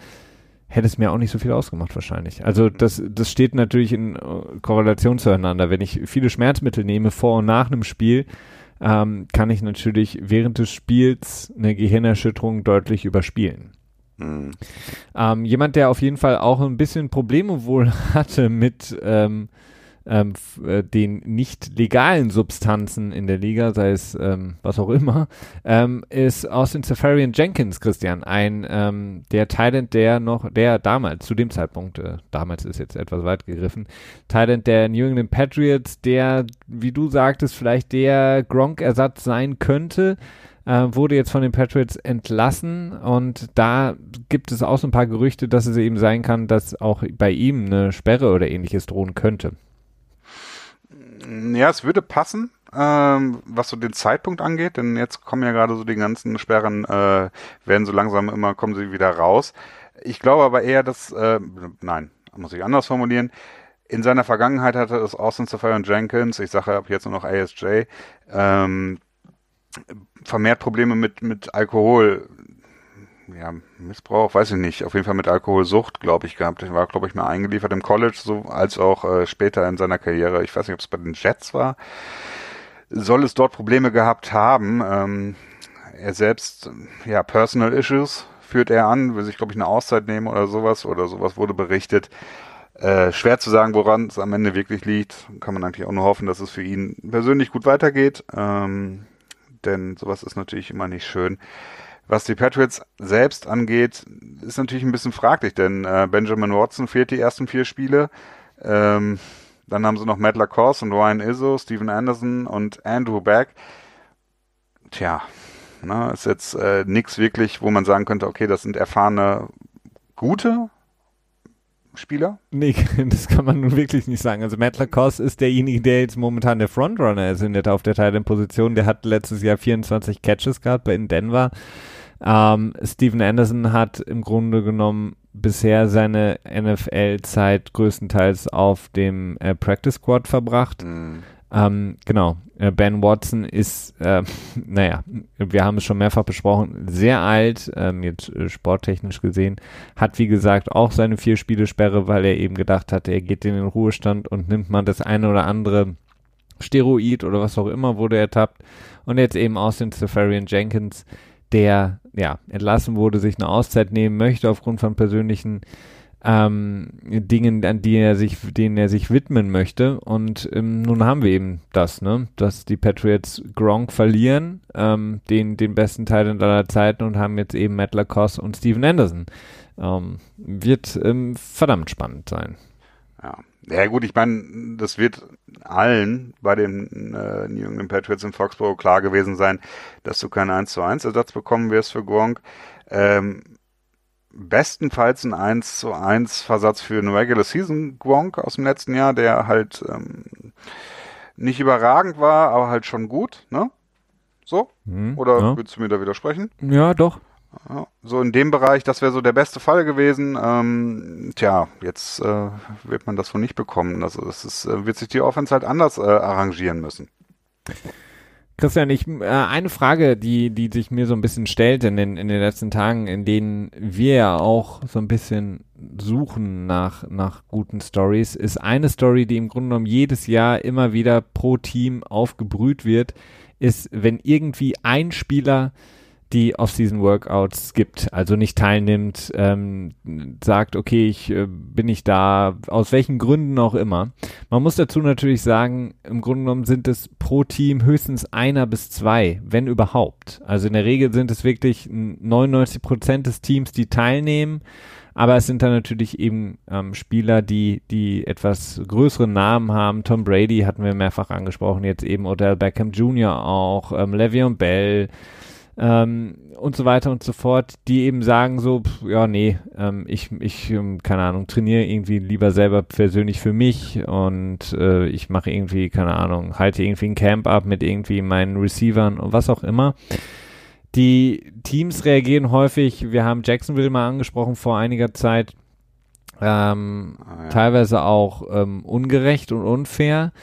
hätte es mir auch nicht so viel ausgemacht wahrscheinlich. Also das, das steht natürlich in äh, Korrelation zueinander. Wenn ich viele Schmerzmittel nehme vor und nach einem Spiel, ähm, kann ich natürlich während des Spiels eine Gehirnerschütterung deutlich überspielen. Mhm. Ähm, jemand, der auf jeden Fall auch ein bisschen Probleme wohl hatte mit ähm, ähm, äh, den nicht legalen Substanzen in der Liga, sei es ähm, was auch immer, ähm, ist Austin Safarian Jenkins, Christian, ein ähm, der Thailand, der noch, der damals, zu dem Zeitpunkt, äh, damals ist jetzt etwas weit gegriffen, Thailand der New England Patriots, der, wie du sagtest, vielleicht der Gronk-Ersatz sein könnte, äh, wurde jetzt von den Patriots entlassen und da gibt es auch so ein paar Gerüchte, dass es eben sein kann, dass auch bei ihm eine Sperre oder ähnliches drohen könnte. Ja, es würde passen, ähm, was so den Zeitpunkt angeht, denn jetzt kommen ja gerade so die ganzen Sperren, äh, werden so langsam immer, kommen sie wieder raus. Ich glaube aber eher, dass, äh, nein, muss ich anders formulieren. In seiner Vergangenheit hatte es Austin Safari Jenkins, ich sage ab jetzt nur noch ASJ, ähm, vermehrt Probleme mit, mit Alkohol ja, Missbrauch, weiß ich nicht, auf jeden Fall mit Alkoholsucht, glaube ich, gehabt. Er war, glaube ich, mal eingeliefert im College, so als auch äh, später in seiner Karriere. Ich weiß nicht, ob es bei den Jets war. Soll es dort Probleme gehabt haben. Ähm, er selbst, ja, Personal Issues führt er an, will sich, glaube ich, eine Auszeit nehmen oder sowas, oder sowas wurde berichtet. Äh, schwer zu sagen, woran es am Ende wirklich liegt. Kann man eigentlich auch nur hoffen, dass es für ihn persönlich gut weitergeht. Ähm, denn sowas ist natürlich immer nicht schön. Was die Patriots selbst angeht, ist natürlich ein bisschen fraglich, denn äh, Benjamin Watson fehlt die ersten vier Spiele. Ähm, dann haben sie noch Matt Lacoste und Ryan Izzo, Steven Anderson und Andrew Beck. Tja, na, ist jetzt äh, nichts wirklich, wo man sagen könnte, okay, das sind erfahrene, gute Spieler? Nee, das kann man nun wirklich nicht sagen. Also Matt Lacoste ist derjenige, der jetzt momentan der Frontrunner ist in der auf der Position. Der hat letztes Jahr 24 Catches gehabt bei in Denver. Ähm, Steven Anderson hat im Grunde genommen bisher seine NFL-Zeit größtenteils auf dem äh, Practice Squad verbracht. Mhm. Ähm, genau, äh, Ben Watson ist, äh, naja, wir haben es schon mehrfach besprochen, sehr alt, ähm, jetzt äh, sporttechnisch gesehen, hat wie gesagt auch seine vier Spiele Sperre, weil er eben gedacht hat, er geht in den Ruhestand und nimmt man das eine oder andere Steroid oder was auch immer, wurde ertappt. Und jetzt eben aus den Safarian Jenkins, der ja entlassen wurde, sich eine Auszeit nehmen möchte aufgrund von persönlichen ähm, Dingen, an die er sich, denen er sich widmen möchte. Und ähm, nun haben wir eben das, ne, dass die Patriots Gronk verlieren, ähm, den, den besten Teil in aller Zeiten und haben jetzt eben Matt Lacoste und Steven Anderson. Ähm, wird ähm, verdammt spannend sein. Ja. Ja gut, ich meine, das wird allen bei den äh, New England Patriots in Foxborough klar gewesen sein, dass du keinen 1 zu 1 Ersatz bekommen wirst für Gronk. Ähm, bestenfalls ein 1 zu 1 Versatz für einen Regular Season Gronk aus dem letzten Jahr, der halt ähm, nicht überragend war, aber halt schon gut, ne? So? Mhm, Oder ja. willst du mir da widersprechen? Ja, doch. So in dem Bereich, das wäre so der beste Fall gewesen. Ähm, tja, jetzt äh, wird man das wohl nicht bekommen. Das ist, äh, wird sich die Offense halt anders äh, arrangieren müssen. Christian, ich, äh, eine Frage, die, die sich mir so ein bisschen stellt in den, in den letzten Tagen, in denen wir ja auch so ein bisschen suchen nach, nach guten Stories, ist eine Story, die im Grunde genommen jedes Jahr immer wieder pro Team aufgebrüht wird, ist, wenn irgendwie ein Spieler die Off-Season-Workouts gibt, also nicht teilnimmt, ähm, sagt, okay, ich äh, bin nicht da, aus welchen Gründen auch immer. Man muss dazu natürlich sagen, im Grunde genommen sind es pro Team höchstens einer bis zwei, wenn überhaupt. Also in der Regel sind es wirklich 99 Prozent des Teams, die teilnehmen. Aber es sind dann natürlich eben ähm, Spieler, die, die etwas größere Namen haben. Tom Brady hatten wir mehrfach angesprochen, jetzt eben Odell Beckham Jr. auch, ähm, Le'Veon Bell, ähm, und so weiter und so fort, die eben sagen so, pff, ja, nee, ähm, ich, ich, ähm, keine Ahnung, trainiere irgendwie lieber selber persönlich für mich und äh, ich mache irgendwie, keine Ahnung, halte irgendwie ein Camp ab mit irgendwie meinen Receivern und was auch immer. Die Teams reagieren häufig, wir haben Jacksonville mal angesprochen vor einiger Zeit, ähm, ah, ja. teilweise auch ähm, ungerecht und unfair.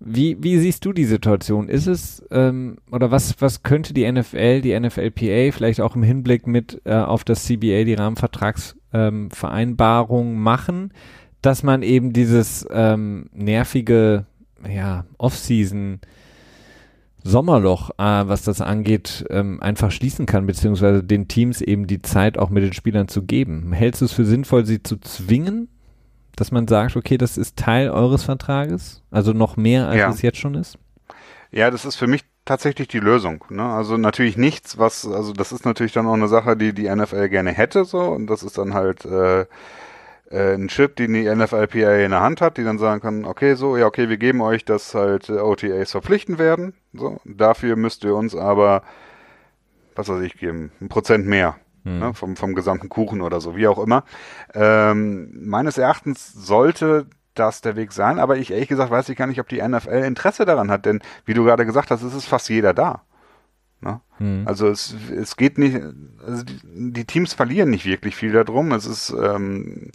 Wie, wie siehst du die Situation? Ist es, ähm, oder was, was könnte die NFL, die NFLPA vielleicht auch im Hinblick mit äh, auf das CBA, die Rahmenvertragsvereinbarung ähm, machen, dass man eben dieses ähm, nervige, ja, Off-Season Sommerloch, äh, was das angeht, ähm, einfach schließen kann, beziehungsweise den Teams eben die Zeit auch mit den Spielern zu geben. Hältst du es für sinnvoll, sie zu zwingen? Dass man sagt, okay, das ist Teil eures Vertrages? Also noch mehr, als ja. es jetzt schon ist? Ja, das ist für mich tatsächlich die Lösung. Ne? Also natürlich nichts, was, also das ist natürlich dann auch eine Sache, die die NFL gerne hätte, so, und das ist dann halt äh, äh, ein Chip, den die NFLPA in der Hand hat, die dann sagen kann, okay, so, ja, okay, wir geben euch, dass halt äh, OTAs verpflichten werden, so, dafür müsst ihr uns aber, was weiß ich, geben, ein Prozent mehr hm. ne, vom, vom gesamten Kuchen oder so, wie auch immer. Ähm, meines Erachtens sollte das der Weg sein, aber ich ehrlich gesagt weiß ich gar nicht, ob die NFL Interesse daran hat, denn wie du gerade gesagt hast, es ist fast jeder da. Ne? Hm. Also es, es geht nicht, also die, die, Teams verlieren nicht wirklich viel darum. Es ist ähm,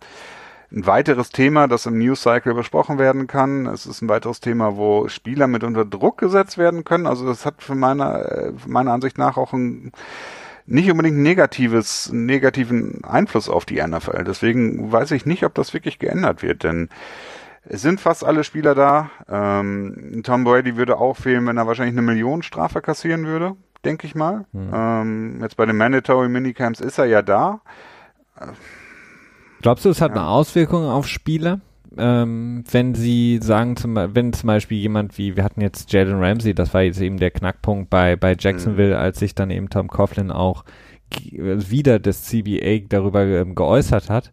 ein weiteres Thema, das im News Cycle besprochen werden kann. Es ist ein weiteres Thema, wo Spieler mit unter Druck gesetzt werden können. Also das hat für meiner, meiner Ansicht nach auch ein nicht unbedingt negatives, negativen Einfluss auf die NFL. Deswegen weiß ich nicht, ob das wirklich geändert wird, denn es sind fast alle Spieler da. Ähm, Tom Brady würde auch fehlen, wenn er wahrscheinlich eine Million Strafe kassieren würde, denke ich mal. Hm. Ähm, jetzt bei den Mandatory Minicamps ist er ja da. Glaubst du, es hat ja. eine Auswirkung auf Spieler? Ähm, wenn sie sagen, zum, wenn zum Beispiel jemand wie, wir hatten jetzt Jalen Ramsey, das war jetzt eben der Knackpunkt bei, bei Jacksonville, mhm. als sich dann eben Tom Coughlin auch wieder das CBA darüber ähm, geäußert hat.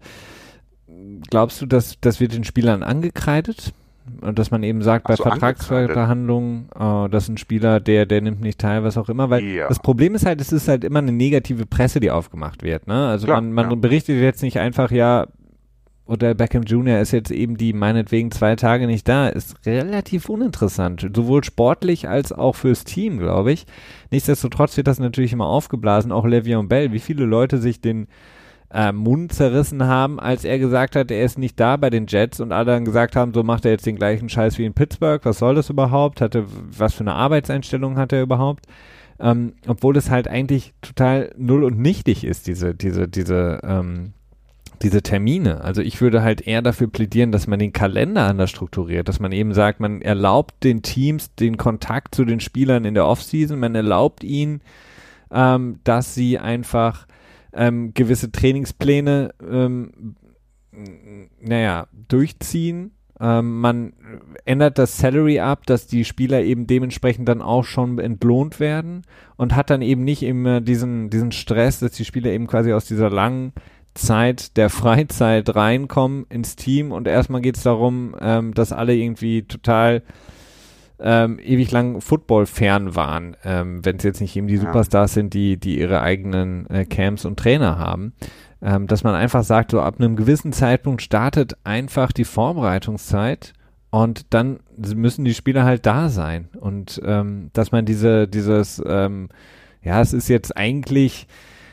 Glaubst du, dass das wird den Spielern angekreidet? Und dass man eben sagt, bei so, Vertragsverhandlungen, äh, das ist ein Spieler, der, der nimmt nicht teil, was auch immer, weil ja. das Problem ist halt, es ist halt immer eine negative Presse, die aufgemacht wird, ne? Also Klar, man, man ja. berichtet jetzt nicht einfach, ja, oder Beckham Jr. ist jetzt eben die meinetwegen zwei Tage nicht da, ist relativ uninteressant, sowohl sportlich als auch fürs Team, glaube ich. Nichtsdestotrotz wird das natürlich immer aufgeblasen, auch Le'Veon Bell, wie viele Leute sich den äh, Mund zerrissen haben, als er gesagt hat, er ist nicht da bei den Jets und alle dann gesagt haben, so macht er jetzt den gleichen Scheiß wie in Pittsburgh, was soll das überhaupt, hatte, was für eine Arbeitseinstellung hat er überhaupt? Ähm, obwohl es halt eigentlich total null und nichtig ist, diese, diese, diese, ähm, diese Termine. Also ich würde halt eher dafür plädieren, dass man den Kalender anders strukturiert, dass man eben sagt, man erlaubt den Teams den Kontakt zu den Spielern in der Offseason, man erlaubt ihnen, ähm, dass sie einfach ähm, gewisse Trainingspläne, ähm, naja, durchziehen. Ähm, man ändert das Salary ab, dass die Spieler eben dementsprechend dann auch schon entlohnt werden und hat dann eben nicht immer diesen, diesen Stress, dass die Spieler eben quasi aus dieser langen Zeit der Freizeit reinkommen ins Team und erstmal geht es darum, ähm, dass alle irgendwie total ähm, ewig lang Football fern waren, ähm, wenn es jetzt nicht eben die Superstars sind, die, die ihre eigenen äh, Camps und Trainer haben. Ähm, dass man einfach sagt, so ab einem gewissen Zeitpunkt startet einfach die Vorbereitungszeit und dann müssen die Spieler halt da sein. Und ähm, dass man diese, dieses, ähm, ja, es ist jetzt eigentlich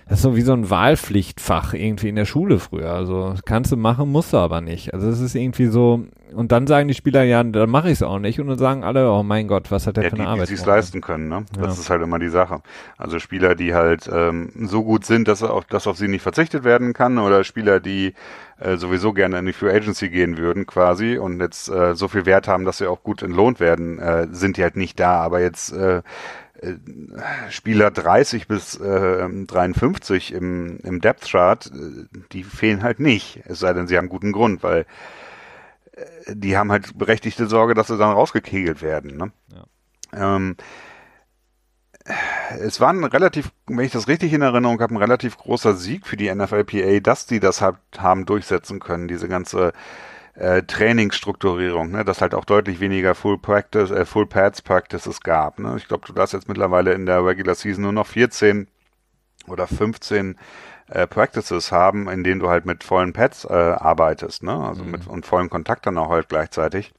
das ist so wie so ein Wahlpflichtfach irgendwie in der Schule früher. Also kannst du machen, musst du aber nicht. Also es ist irgendwie so, und dann sagen die Spieler, ja, dann mache ich es auch nicht. Und dann sagen alle, oh mein Gott, was hat der ja, für eine die, Arbeit? Die es leisten können, ne? Das ja. ist halt immer die Sache. Also Spieler, die halt ähm, so gut sind, dass, auf, dass auf sie nicht verzichtet werden kann, oder Spieler, die äh, sowieso gerne in die Free Agency gehen würden, quasi, und jetzt äh, so viel Wert haben, dass sie auch gut entlohnt werden, äh, sind die halt nicht da. Aber jetzt äh, Spieler 30 bis äh, 53 im, im Depth Chart, äh, die fehlen halt nicht. Es sei denn, sie haben guten Grund, weil äh, die haben halt berechtigte Sorge, dass sie dann rausgekegelt werden. Ne? Ja. Ähm, es war ein relativ, wenn ich das richtig in Erinnerung habe, ein relativ großer Sieg für die NFLPA, dass die das halt haben durchsetzen können, diese ganze äh, Trainingsstrukturierung, ne, dass halt auch deutlich weniger Full Practice, äh, Full Pads Practices gab. Ne? Ich glaube, du darfst jetzt mittlerweile in der Regular Season nur noch 14 oder 15 äh, Practices haben, in denen du halt mit vollen Pads äh, arbeitest, ne? Also mhm. mit und vollen Kontakt dann auch halt gleichzeitig.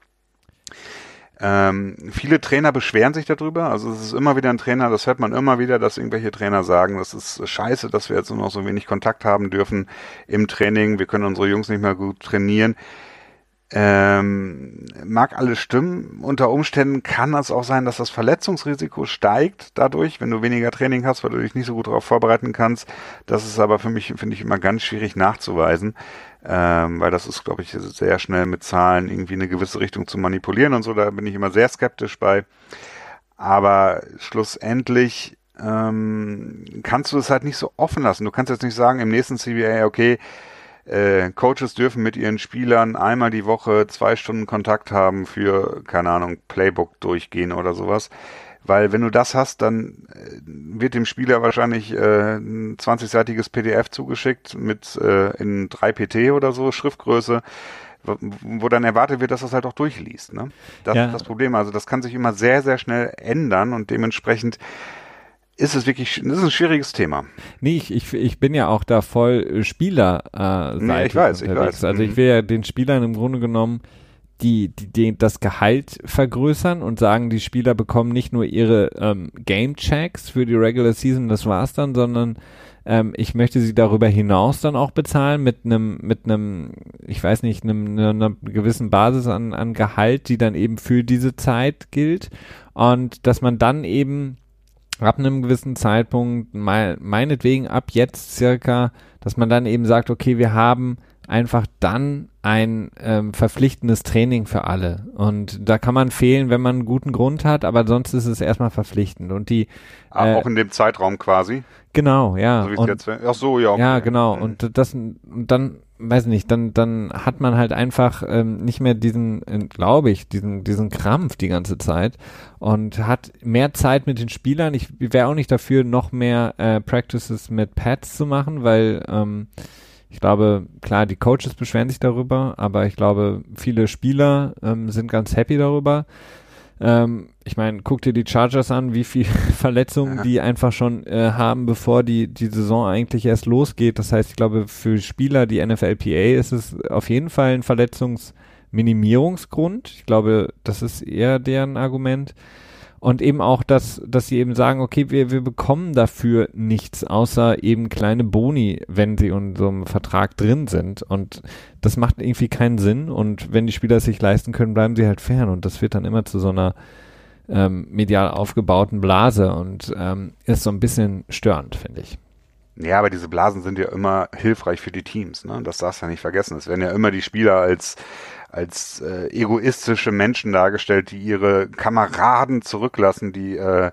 Ähm, viele Trainer beschweren sich darüber. Also es ist immer wieder ein Trainer, das hört man immer wieder, dass irgendwelche Trainer sagen, das ist scheiße, dass wir jetzt nur noch so wenig Kontakt haben dürfen im Training. Wir können unsere Jungs nicht mehr gut trainieren. Ähm, mag alles stimmen. Unter Umständen kann es auch sein, dass das Verletzungsrisiko steigt dadurch, wenn du weniger Training hast, weil du dich nicht so gut darauf vorbereiten kannst. Das ist aber für mich, finde ich, immer ganz schwierig nachzuweisen, ähm, weil das ist, glaube ich, sehr schnell mit Zahlen irgendwie eine gewisse Richtung zu manipulieren und so. Da bin ich immer sehr skeptisch bei. Aber schlussendlich ähm, kannst du es halt nicht so offen lassen. Du kannst jetzt nicht sagen im nächsten CBA, okay, äh, Coaches dürfen mit ihren Spielern einmal die Woche zwei Stunden Kontakt haben für, keine Ahnung, Playbook durchgehen oder sowas. Weil wenn du das hast, dann äh, wird dem Spieler wahrscheinlich äh, ein 20-seitiges PDF zugeschickt mit äh, in 3 PT oder so, Schriftgröße, wo dann erwartet wird, dass das halt auch durchliest. Ne? Das ja. ist das Problem. Also das kann sich immer sehr, sehr schnell ändern und dementsprechend ist es wirklich, das ist ein schwieriges Thema. Nee, ich, ich, ich bin ja auch da voll Spieler äh, nee, ich weiß, unterwegs. ich weiß. Also ich mhm. will ja den Spielern im Grunde genommen die, die, die das Gehalt vergrößern und sagen, die Spieler bekommen nicht nur ihre ähm, Game Checks für die Regular Season, das war's dann, sondern ähm, ich möchte sie darüber hinaus dann auch bezahlen mit einem, mit einem, ich weiß nicht, einem, einer gewissen Basis an, an Gehalt, die dann eben für diese Zeit gilt und dass man dann eben ab einem gewissen Zeitpunkt, meinetwegen ab jetzt circa, dass man dann eben sagt, okay, wir haben einfach dann ein ähm, verpflichtendes Training für alle. Und da kann man fehlen, wenn man einen guten Grund hat, aber sonst ist es erstmal verpflichtend. Und die äh, auch in dem Zeitraum quasi. Genau, ja. So und, jetzt, ach so, ja. Okay. Ja, genau. Mhm. Und das, und dann, weiß nicht, dann, dann hat man halt einfach ähm, nicht mehr diesen, äh, glaube ich, diesen, diesen Krampf die ganze Zeit und hat mehr Zeit mit den Spielern. Ich wäre auch nicht dafür, noch mehr äh, Practices mit Pads zu machen, weil ähm, ich glaube, klar, die Coaches beschweren sich darüber, aber ich glaube, viele Spieler ähm, sind ganz happy darüber. Ähm, ich meine, guck dir die Chargers an, wie viel Verletzungen die einfach schon äh, haben, bevor die, die Saison eigentlich erst losgeht. Das heißt, ich glaube, für Spieler, die NFLPA, ist es auf jeden Fall ein Verletzungsminimierungsgrund. Ich glaube, das ist eher deren Argument. Und eben auch, dass, dass sie eben sagen, okay, wir, wir bekommen dafür nichts, außer eben kleine Boni, wenn sie in so einem Vertrag drin sind. Und das macht irgendwie keinen Sinn. Und wenn die Spieler es sich leisten können, bleiben sie halt fern. Und das wird dann immer zu so einer ähm, medial aufgebauten Blase und ähm, ist so ein bisschen störend, finde ich. Ja, aber diese Blasen sind ja immer hilfreich für die Teams. Ne? Das darfst du ja nicht vergessen. Es werden ja immer die Spieler als als äh, egoistische Menschen dargestellt, die ihre Kameraden zurücklassen, die äh,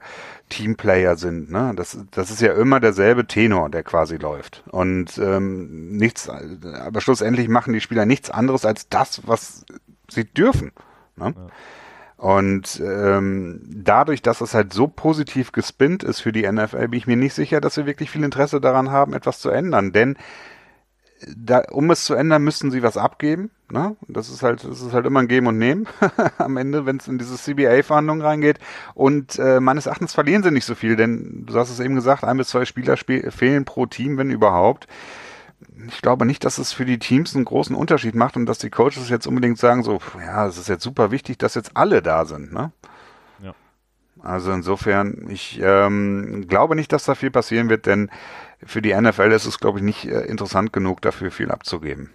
Teamplayer sind. Ne? Das, das ist ja immer derselbe Tenor, der quasi läuft. Und ähm, nichts, aber schlussendlich machen die Spieler nichts anderes als das, was sie dürfen. Ne? Ja. Und ähm, dadurch, dass es halt so positiv gespinnt ist für die NFL, bin ich mir nicht sicher, dass wir wirklich viel Interesse daran haben, etwas zu ändern. Denn da, um es zu ändern, müssten sie was abgeben. Ne? Das ist halt, das ist halt immer ein Geben und Nehmen am Ende, wenn es in diese CBA-Verhandlungen reingeht. Und äh, meines Erachtens verlieren sie nicht so viel, denn du hast es eben gesagt, ein bis zwei Spieler spiel fehlen pro Team, wenn überhaupt. Ich glaube nicht, dass es für die Teams einen großen Unterschied macht und dass die Coaches jetzt unbedingt sagen, so, ja, es ist jetzt super wichtig, dass jetzt alle da sind. Ne? Ja. Also insofern, ich ähm, glaube nicht, dass da viel passieren wird, denn für die NFL ist es, glaube ich, nicht äh, interessant genug, dafür viel abzugeben.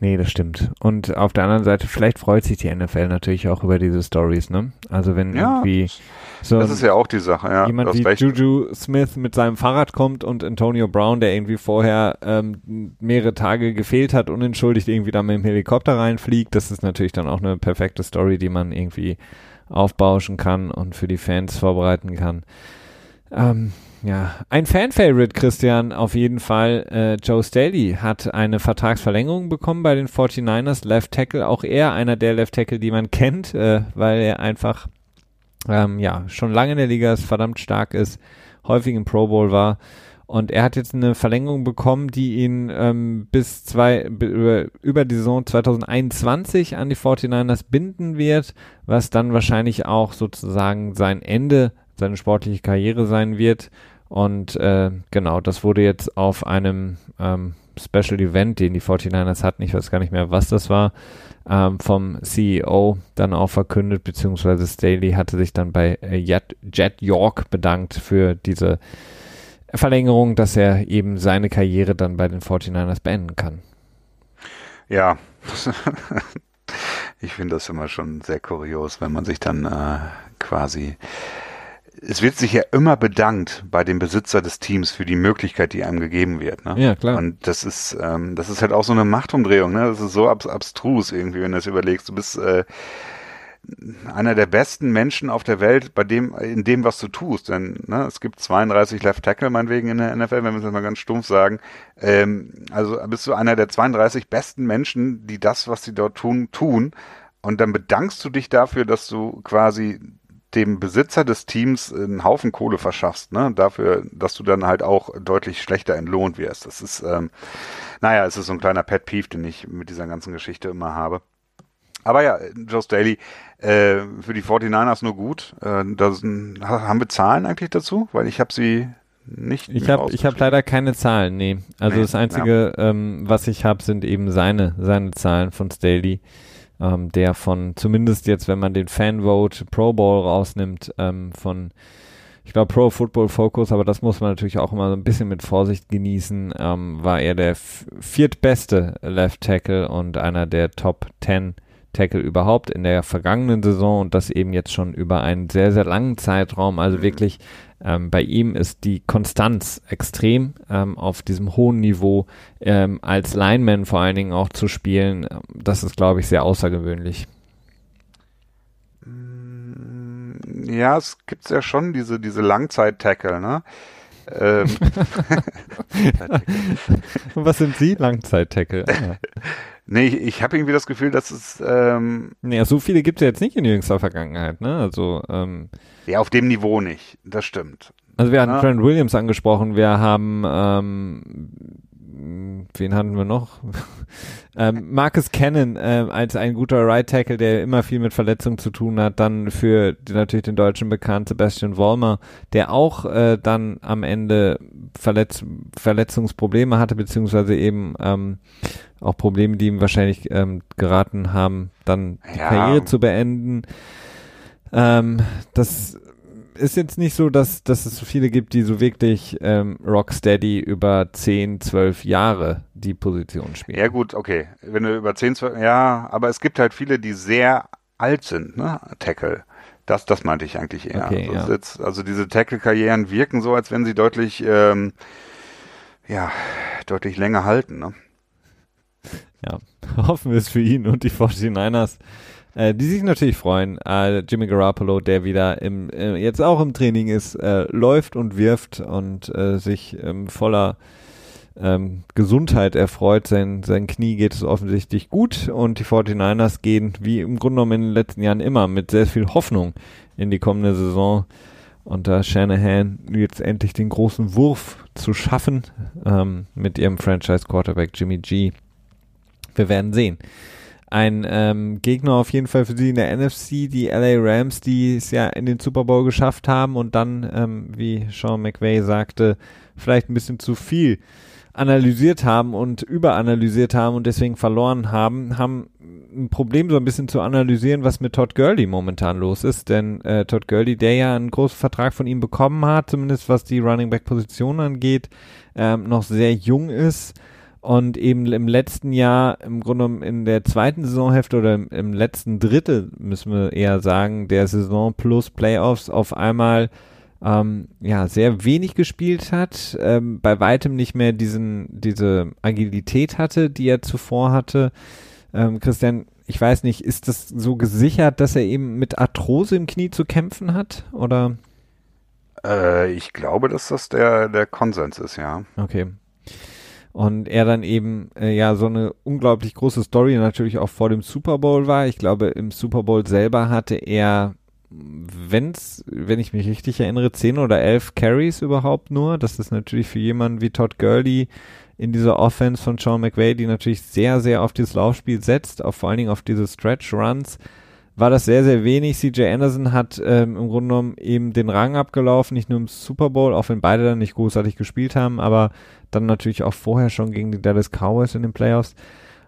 Nee, das stimmt. Und auf der anderen Seite, vielleicht freut sich die NFL natürlich auch über diese Stories, ne? Also wenn ja, irgendwie so das ist ja auch die Sache, ja. Jemand wie recht. Juju Smith mit seinem Fahrrad kommt und Antonio Brown, der irgendwie vorher ähm, mehrere Tage gefehlt hat, unentschuldigt irgendwie da mit dem Helikopter reinfliegt, das ist natürlich dann auch eine perfekte Story, die man irgendwie aufbauschen kann und für die Fans vorbereiten kann. Ähm, ja, ein Fan-Favorite, Christian, auf jeden Fall. Äh, Joe Staley hat eine Vertragsverlängerung bekommen bei den 49ers. Left Tackle, auch er einer der Left Tackle, die man kennt, äh, weil er einfach ähm, ja schon lange in der Liga ist, verdammt stark ist, häufig im Pro Bowl war. Und er hat jetzt eine Verlängerung bekommen, die ihn ähm, bis zwei, über, über die Saison 2021 an die 49ers binden wird, was dann wahrscheinlich auch sozusagen sein Ende seine sportliche Karriere sein wird. Und äh, genau, das wurde jetzt auf einem ähm, Special Event, den die 49ers hatten, ich weiß gar nicht mehr, was das war, ähm, vom CEO dann auch verkündet, beziehungsweise Staley hatte sich dann bei äh, Jet, York bedankt für diese Verlängerung, dass er eben seine Karriere dann bei den 49ers beenden kann. Ja, ich finde das immer schon sehr kurios, wenn man sich dann äh, quasi es wird sich ja immer bedankt bei dem Besitzer des Teams für die Möglichkeit, die einem gegeben wird. Ne? Ja, klar. Und das ist, ähm, das ist halt auch so eine Machtumdrehung. Ne? Das ist so abs abstrus irgendwie, wenn du das überlegst. Du bist äh, einer der besten Menschen auf der Welt bei dem, in dem, was du tust. Denn ne, es gibt 32 Left Tackle meinetwegen in der NFL, wenn wir es jetzt mal ganz stumpf sagen. Ähm, also bist du einer der 32 besten Menschen, die das, was sie dort tun, tun. Und dann bedankst du dich dafür, dass du quasi dem Besitzer des Teams einen Haufen Kohle verschaffst, ne? Dafür, dass du dann halt auch deutlich schlechter entlohnt wirst. Das ist, ähm, naja, es ist so ein kleiner Pet Peeve, den ich mit dieser ganzen Geschichte immer habe. Aber ja, Joe Staley, äh, für die 49ers nur gut. Äh, das, haben wir Zahlen eigentlich dazu? Weil ich habe sie nicht. Ich habe hab leider keine Zahlen, nee. Also nee, das Einzige, ja. ähm, was ich habe, sind eben seine, seine Zahlen von Staley. Ähm, der von, zumindest jetzt, wenn man den Fanvote Pro Bowl rausnimmt, ähm, von ich glaube Pro Football Focus, aber das muss man natürlich auch immer so ein bisschen mit Vorsicht genießen, ähm, war er der viertbeste Left Tackle und einer der Top 10 Tackle überhaupt in der vergangenen Saison und das eben jetzt schon über einen sehr, sehr langen Zeitraum. Also mhm. wirklich ähm, bei ihm ist die Konstanz extrem ähm, auf diesem hohen Niveau ähm, als Lineman vor allen Dingen auch zu spielen. Das ist, glaube ich, sehr außergewöhnlich. ja, es gibt ja schon diese, diese Langzeit-Tackle, ne? Ähm. Was sind Sie? Langzeit-Tackle. Ah. Nee, ich, ich habe irgendwie das Gefühl, dass es. Ähm, nee, so viele gibt es ja jetzt nicht in jüngster Vergangenheit, ne? Also. Ähm, ja, auf dem Niveau nicht. Das stimmt. Also wir hatten ja. Trent Williams angesprochen, wir haben ähm, wen hatten wir noch? ähm, Marcus Cannon äh, als ein guter Right Tackle, der immer viel mit Verletzungen zu tun hat. Dann für die, natürlich den Deutschen bekannt Sebastian Vollmer, der auch äh, dann am Ende Verletz Verletzungsprobleme hatte, beziehungsweise eben ähm, auch Probleme, die ihm wahrscheinlich ähm, geraten haben, dann die ja. Karriere zu beenden. Ähm, das ist jetzt nicht so, dass, dass es so viele gibt, die so wirklich ähm, Rocksteady über 10, 12 Jahre die Position spielen. Ja gut, okay. Wenn du über 10, 12, ja, aber es gibt halt viele, die sehr alt sind, ne? Tackle. Das, das meinte ich eigentlich eher. Okay, also, ja. jetzt, also diese Tackle-Karrieren wirken so, als wenn sie deutlich, ähm, ja, deutlich länger halten, ne? Ja, hoffen wir es für ihn und die 49ers äh, die sich natürlich freuen. Äh, Jimmy Garoppolo, der wieder im, äh, jetzt auch im Training ist, äh, läuft und wirft und äh, sich ähm, voller ähm, Gesundheit erfreut. Sein, sein Knie geht es offensichtlich gut und die 49ers gehen, wie im Grunde genommen in den letzten Jahren immer, mit sehr viel Hoffnung in die kommende Saison. Da Shanahan jetzt endlich den großen Wurf zu schaffen ähm, mit ihrem Franchise-Quarterback Jimmy G. Wir werden sehen ein ähm, Gegner auf jeden Fall für sie in der NFC, die LA Rams, die es ja in den Super Bowl geschafft haben und dann, ähm, wie Sean McVay sagte, vielleicht ein bisschen zu viel analysiert haben und überanalysiert haben und deswegen verloren haben, haben ein Problem so ein bisschen zu analysieren, was mit Todd Gurley momentan los ist, denn äh, Todd Gurley, der ja einen großen Vertrag von ihm bekommen hat, zumindest was die Running Back Position angeht, ähm, noch sehr jung ist, und eben im letzten Jahr, im Grunde genommen in der zweiten Saisonhälfte oder im, im, letzten Drittel, müssen wir eher sagen, der Saison plus Playoffs auf einmal ähm, ja sehr wenig gespielt hat, ähm, bei weitem nicht mehr diesen diese Agilität hatte, die er zuvor hatte. Ähm, Christian, ich weiß nicht, ist das so gesichert, dass er eben mit Arthrose im Knie zu kämpfen hat, oder? Äh, ich glaube, dass das der der Konsens ist, ja. Okay und er dann eben äh, ja so eine unglaublich große Story natürlich auch vor dem Super Bowl war. Ich glaube, im Super Bowl selber hatte er, wenn's, wenn ich mich richtig erinnere, zehn oder elf Carries überhaupt nur. Das ist natürlich für jemanden wie Todd Gurley in dieser Offense von Sean McVay, die natürlich sehr, sehr auf dieses Laufspiel setzt, auf vor allen Dingen auf diese Stretch Runs, war das sehr, sehr wenig. CJ Anderson hat ähm, im Grunde genommen eben den Rang abgelaufen, nicht nur im Super Bowl, auch wenn beide dann nicht großartig gespielt haben, aber dann natürlich auch vorher schon gegen die Dallas Cowboys in den Playoffs.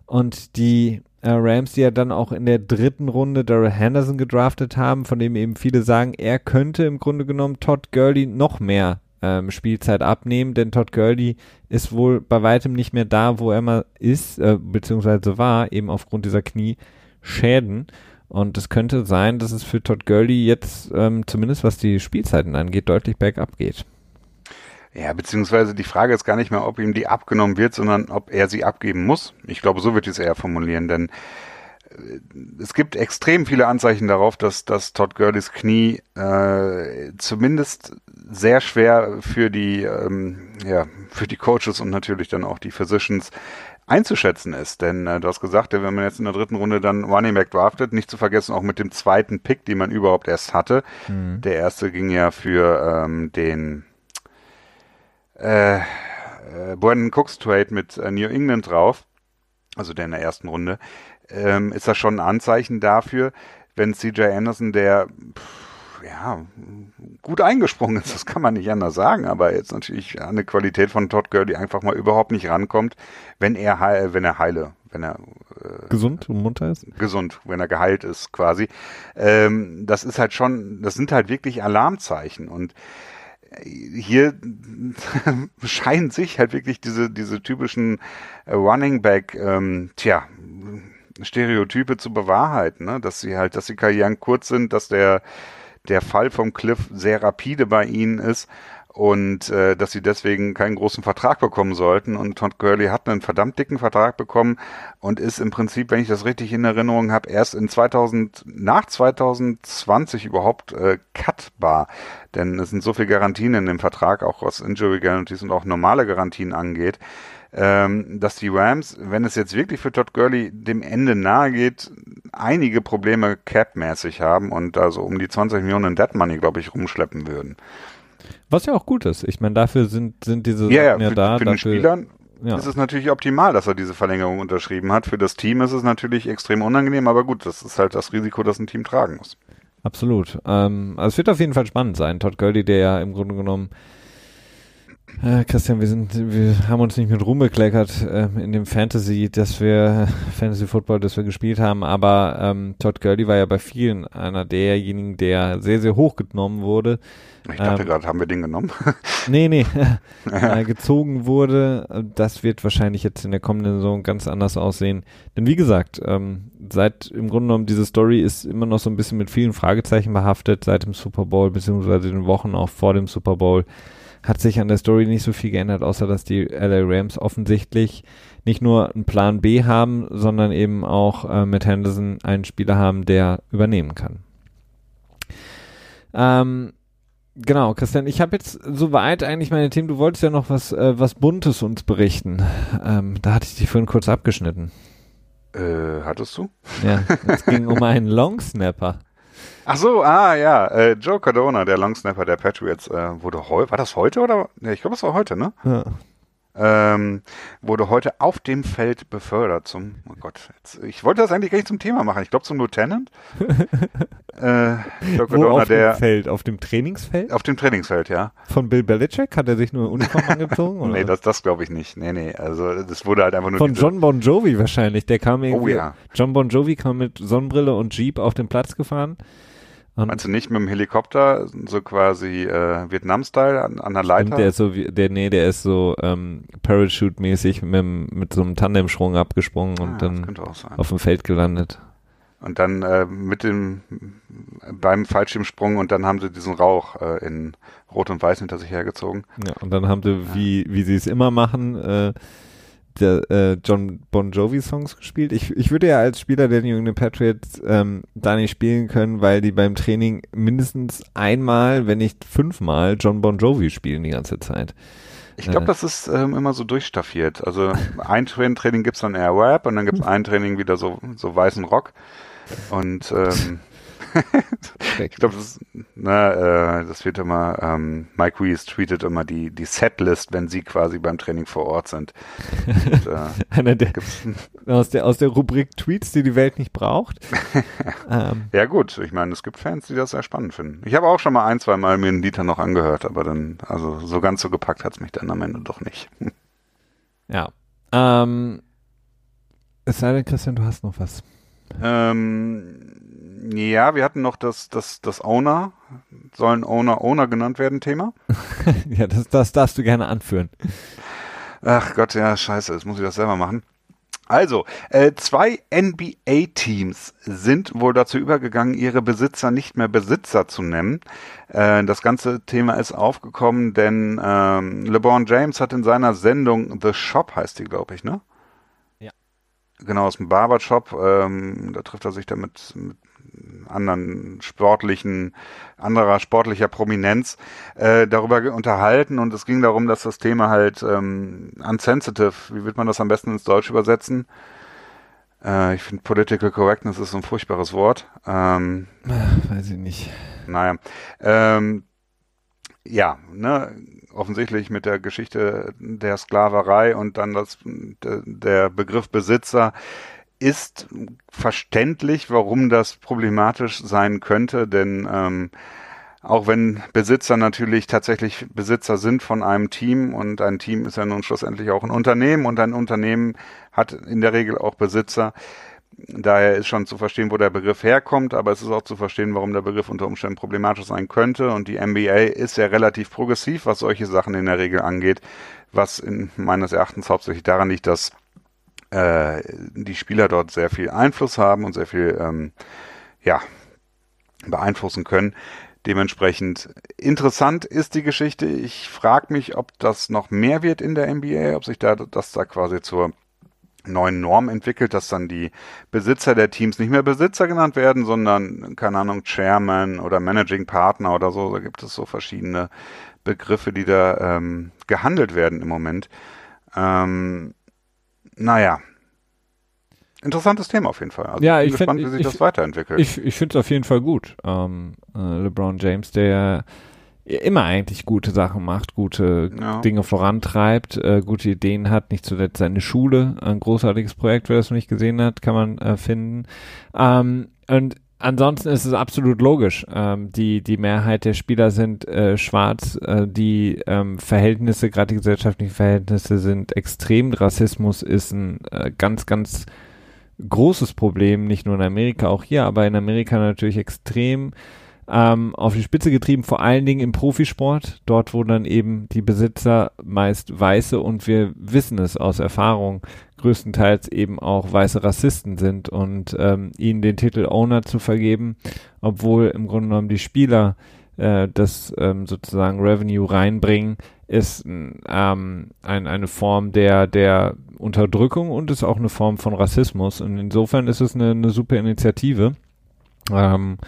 Und die äh, Rams, die ja dann auch in der dritten Runde Daryl Henderson gedraftet haben, von dem eben viele sagen, er könnte im Grunde genommen Todd Gurley noch mehr ähm, Spielzeit abnehmen, denn Todd Gurley ist wohl bei weitem nicht mehr da, wo er mal ist, äh, beziehungsweise war, eben aufgrund dieser Knieschäden. Und es könnte sein, dass es für Todd Gurley jetzt, ähm, zumindest was die Spielzeiten angeht, deutlich bergab geht. Ja, beziehungsweise die Frage ist gar nicht mehr, ob ihm die abgenommen wird, sondern ob er sie abgeben muss. Ich glaube, so wird es eher formulieren, denn äh, es gibt extrem viele Anzeichen darauf, dass, dass Todd Gurleys Knie äh, zumindest sehr schwer für die, ähm, ja, für die Coaches und natürlich dann auch die Physicians einzuschätzen ist. Denn äh, du hast gesagt, wenn man jetzt in der dritten Runde dann Running Back draftet, nicht zu vergessen auch mit dem zweiten Pick, den man überhaupt erst hatte. Mhm. Der erste ging ja für ähm, den äh, äh, Brandon Cooks Trade mit äh, New England drauf, also der in der ersten Runde, ähm, ist das schon ein Anzeichen dafür, wenn CJ Anderson, der pff, ja gut eingesprungen ist, das kann man nicht anders sagen, aber jetzt natürlich an eine Qualität von Todd Gurley einfach mal überhaupt nicht rankommt, wenn er wenn er heile wenn er äh, gesund und munter ist. Gesund, wenn er geheilt ist, quasi. Ähm, das ist halt schon, das sind halt wirklich Alarmzeichen und hier scheinen sich halt wirklich diese, diese typischen äh, Running Back, ähm, tja, Stereotype zu bewahrheiten, ne? dass sie halt, dass die Karrieren kurz sind, dass der, der Fall vom Cliff sehr rapide bei ihnen ist und äh, dass sie deswegen keinen großen Vertrag bekommen sollten. Und Todd Gurley hat einen verdammt dicken Vertrag bekommen und ist im Prinzip, wenn ich das richtig in Erinnerung habe, erst in 2000 nach 2020 überhaupt äh, cutbar. Denn es sind so viele Garantien in dem Vertrag, auch was Injury Guarantees und auch normale Garantien angeht ähm, dass die Rams, wenn es jetzt wirklich für Todd Gurley dem Ende nahe geht, einige Probleme cap-mäßig haben und also um die 20 Millionen Dead Money, glaube ich, rumschleppen würden. Was ja auch gut ist. Ich meine, dafür sind, sind diese ja, ja, ja für, da. Für den Spielern ja. ist es natürlich optimal, dass er diese Verlängerung unterschrieben hat. Für das Team ist es natürlich extrem unangenehm, aber gut, das ist halt das Risiko, das ein Team tragen muss. Absolut. Ähm, also es wird auf jeden Fall spannend sein. Todd Gurley, der ja im Grunde genommen äh, Christian, wir sind, wir haben uns nicht mit Ruhm bekleckert äh, in dem Fantasy, dass wir Fantasy Football, das wir gespielt haben, aber ähm, Todd Gurley war ja bei vielen einer derjenigen, der sehr, sehr hoch genommen wurde. Ich dachte ähm, gerade, haben wir den genommen? nee, nee, äh, gezogen wurde. Das wird wahrscheinlich jetzt in der kommenden Saison ganz anders aussehen. Denn wie gesagt, ähm, seit im Grunde genommen diese Story ist immer noch so ein bisschen mit vielen Fragezeichen behaftet, seit dem Super Bowl, beziehungsweise den Wochen auch vor dem Super Bowl hat sich an der Story nicht so viel geändert, außer dass die LA Rams offensichtlich nicht nur einen Plan B haben, sondern eben auch äh, mit Henderson einen Spieler haben, der übernehmen kann. Ähm, genau, Christian, ich habe jetzt soweit eigentlich meine Themen. Du wolltest ja noch was, äh, was Buntes uns berichten. Ähm, da hatte ich dich vorhin kurz abgeschnitten. Äh, hattest du? Ja, es ging um einen Longsnapper. Ach so, ah ja, äh, Joe Cardona, der Longsnapper der Patriots, äh, wurde heute, war das heute oder? Nee, ich glaube, es war heute, ne? Ja. Ähm, wurde heute auf dem Feld befördert zum, oh Gott, jetzt, ich wollte das eigentlich gar nicht zum Thema machen, ich glaube zum Lieutenant. äh, Wo auf der, dem Feld, auf dem Trainingsfeld? Auf dem Trainingsfeld, ja. Von Bill Belichick? Hat er sich nur Uniform angezogen? Oder? Nee, das, das glaube ich nicht. Nee, nee, also das wurde halt einfach nur Von John Bon Jovi wahrscheinlich, der kam irgendwie, oh, ja. John Bon Jovi kam mit Sonnenbrille und Jeep auf den Platz gefahren Meinst du nicht mit dem Helikopter, so quasi äh, Vietnam-Style an, an der Leiter? Der ist so, der, nee, der ist so ähm, Parachute-mäßig mit, mit so einem Tandemsprung abgesprungen ah, und dann auf dem Feld gelandet. Und dann äh, mit dem beim Fallschirmsprung und dann haben sie diesen Rauch äh, in Rot und Weiß hinter sich hergezogen. Ja, und dann haben sie, wie, wie sie es immer machen, äh, der, äh, John Bon Jovi Songs gespielt. Ich, ich würde ja als Spieler der New England Patriots ähm, da nicht spielen können, weil die beim Training mindestens einmal, wenn nicht fünfmal John Bon Jovi spielen die ganze Zeit. Ich glaube, äh. das ist ähm, immer so durchstaffiert. Also ein Training gibt's dann eher Rap und dann gibt's ein Training wieder so, so weißen Rock. Und ähm, ich glaube, das, na, äh, das wird immer, ähm, Mike Weiss tweetet immer die, die Setlist, wenn sie quasi beim Training vor Ort sind. Und, äh, Einer der, aus, der, aus der Rubrik Tweets, die die Welt nicht braucht. ähm. Ja gut, ich meine, es gibt Fans, die das sehr spannend finden. Ich habe auch schon mal ein, zwei Mal mir einen Lied noch angehört, aber dann, also so ganz so gepackt hat's mich dann am Ende doch nicht. ja. Ähm, es sei denn, Christian, du hast noch was. Ähm, ja, wir hatten noch das, das, das Owner, sollen Owner Owner genannt werden, Thema. ja, das, das darfst du gerne anführen. Ach Gott, ja, scheiße, jetzt muss ich das selber machen. Also, äh, zwei NBA-Teams sind wohl dazu übergegangen, ihre Besitzer nicht mehr Besitzer zu nennen. Äh, das ganze Thema ist aufgekommen, denn ähm, LeBron James hat in seiner Sendung The Shop, heißt die, glaube ich, ne? Ja. Genau, aus dem Barbershop. Ähm, da trifft er sich dann mit, mit anderen sportlichen, anderer sportlicher Prominenz äh, darüber unterhalten und es ging darum, dass das Thema halt ähm, unsensitive, wie wird man das am besten ins Deutsch übersetzen? Äh, ich finde Political Correctness ist so ein furchtbares Wort. Ähm, Weiß ich nicht. Naja. Ähm, ja, ne, offensichtlich mit der Geschichte der Sklaverei und dann das, der Begriff Besitzer ist verständlich, warum das problematisch sein könnte, denn ähm, auch wenn Besitzer natürlich tatsächlich Besitzer sind von einem Team und ein Team ist ja nun schlussendlich auch ein Unternehmen und ein Unternehmen hat in der Regel auch Besitzer. Daher ist schon zu verstehen, wo der Begriff herkommt, aber es ist auch zu verstehen, warum der Begriff unter Umständen problematisch sein könnte. Und die NBA ist ja relativ progressiv, was solche Sachen in der Regel angeht, was in meines Erachtens hauptsächlich daran liegt, dass äh, die Spieler dort sehr viel Einfluss haben und sehr viel ähm, ja, beeinflussen können. Dementsprechend interessant ist die Geschichte. Ich frage mich, ob das noch mehr wird in der NBA, ob sich da das da quasi zur neuen Norm entwickelt, dass dann die Besitzer der Teams nicht mehr Besitzer genannt werden, sondern, keine Ahnung, Chairman oder Managing Partner oder so. Da gibt es so verschiedene Begriffe, die da ähm, gehandelt werden im Moment. Ähm, naja, interessantes Thema auf jeden Fall. Also ja, ich bin gespannt, find, wie sich ich, das weiterentwickelt. Ich, ich finde es auf jeden Fall gut. Ähm, äh, LeBron James, der immer eigentlich gute Sachen macht, gute ja. Dinge vorantreibt, äh, gute Ideen hat, nicht zuletzt seine Schule, ein großartiges Projekt, wer das noch nicht gesehen hat, kann man äh, finden. Ähm, und ansonsten ist es absolut logisch. Ähm, die, die Mehrheit der Spieler sind äh, schwarz, äh, die ähm, Verhältnisse, gerade die gesellschaftlichen Verhältnisse sind extrem. Rassismus ist ein äh, ganz, ganz großes Problem, nicht nur in Amerika, auch hier, aber in Amerika natürlich extrem ähm, auf die Spitze getrieben, vor allen Dingen im Profisport, dort wo dann eben die Besitzer meist weiße und wir wissen es aus Erfahrung, größtenteils eben auch weiße Rassisten sind und ähm, ihnen den Titel Owner zu vergeben, obwohl im Grunde genommen die Spieler äh, das ähm, sozusagen Revenue reinbringen, ist ähm, ein, eine Form der, der Unterdrückung und ist auch eine Form von Rassismus. Und insofern ist es eine, eine super Initiative. Ähm,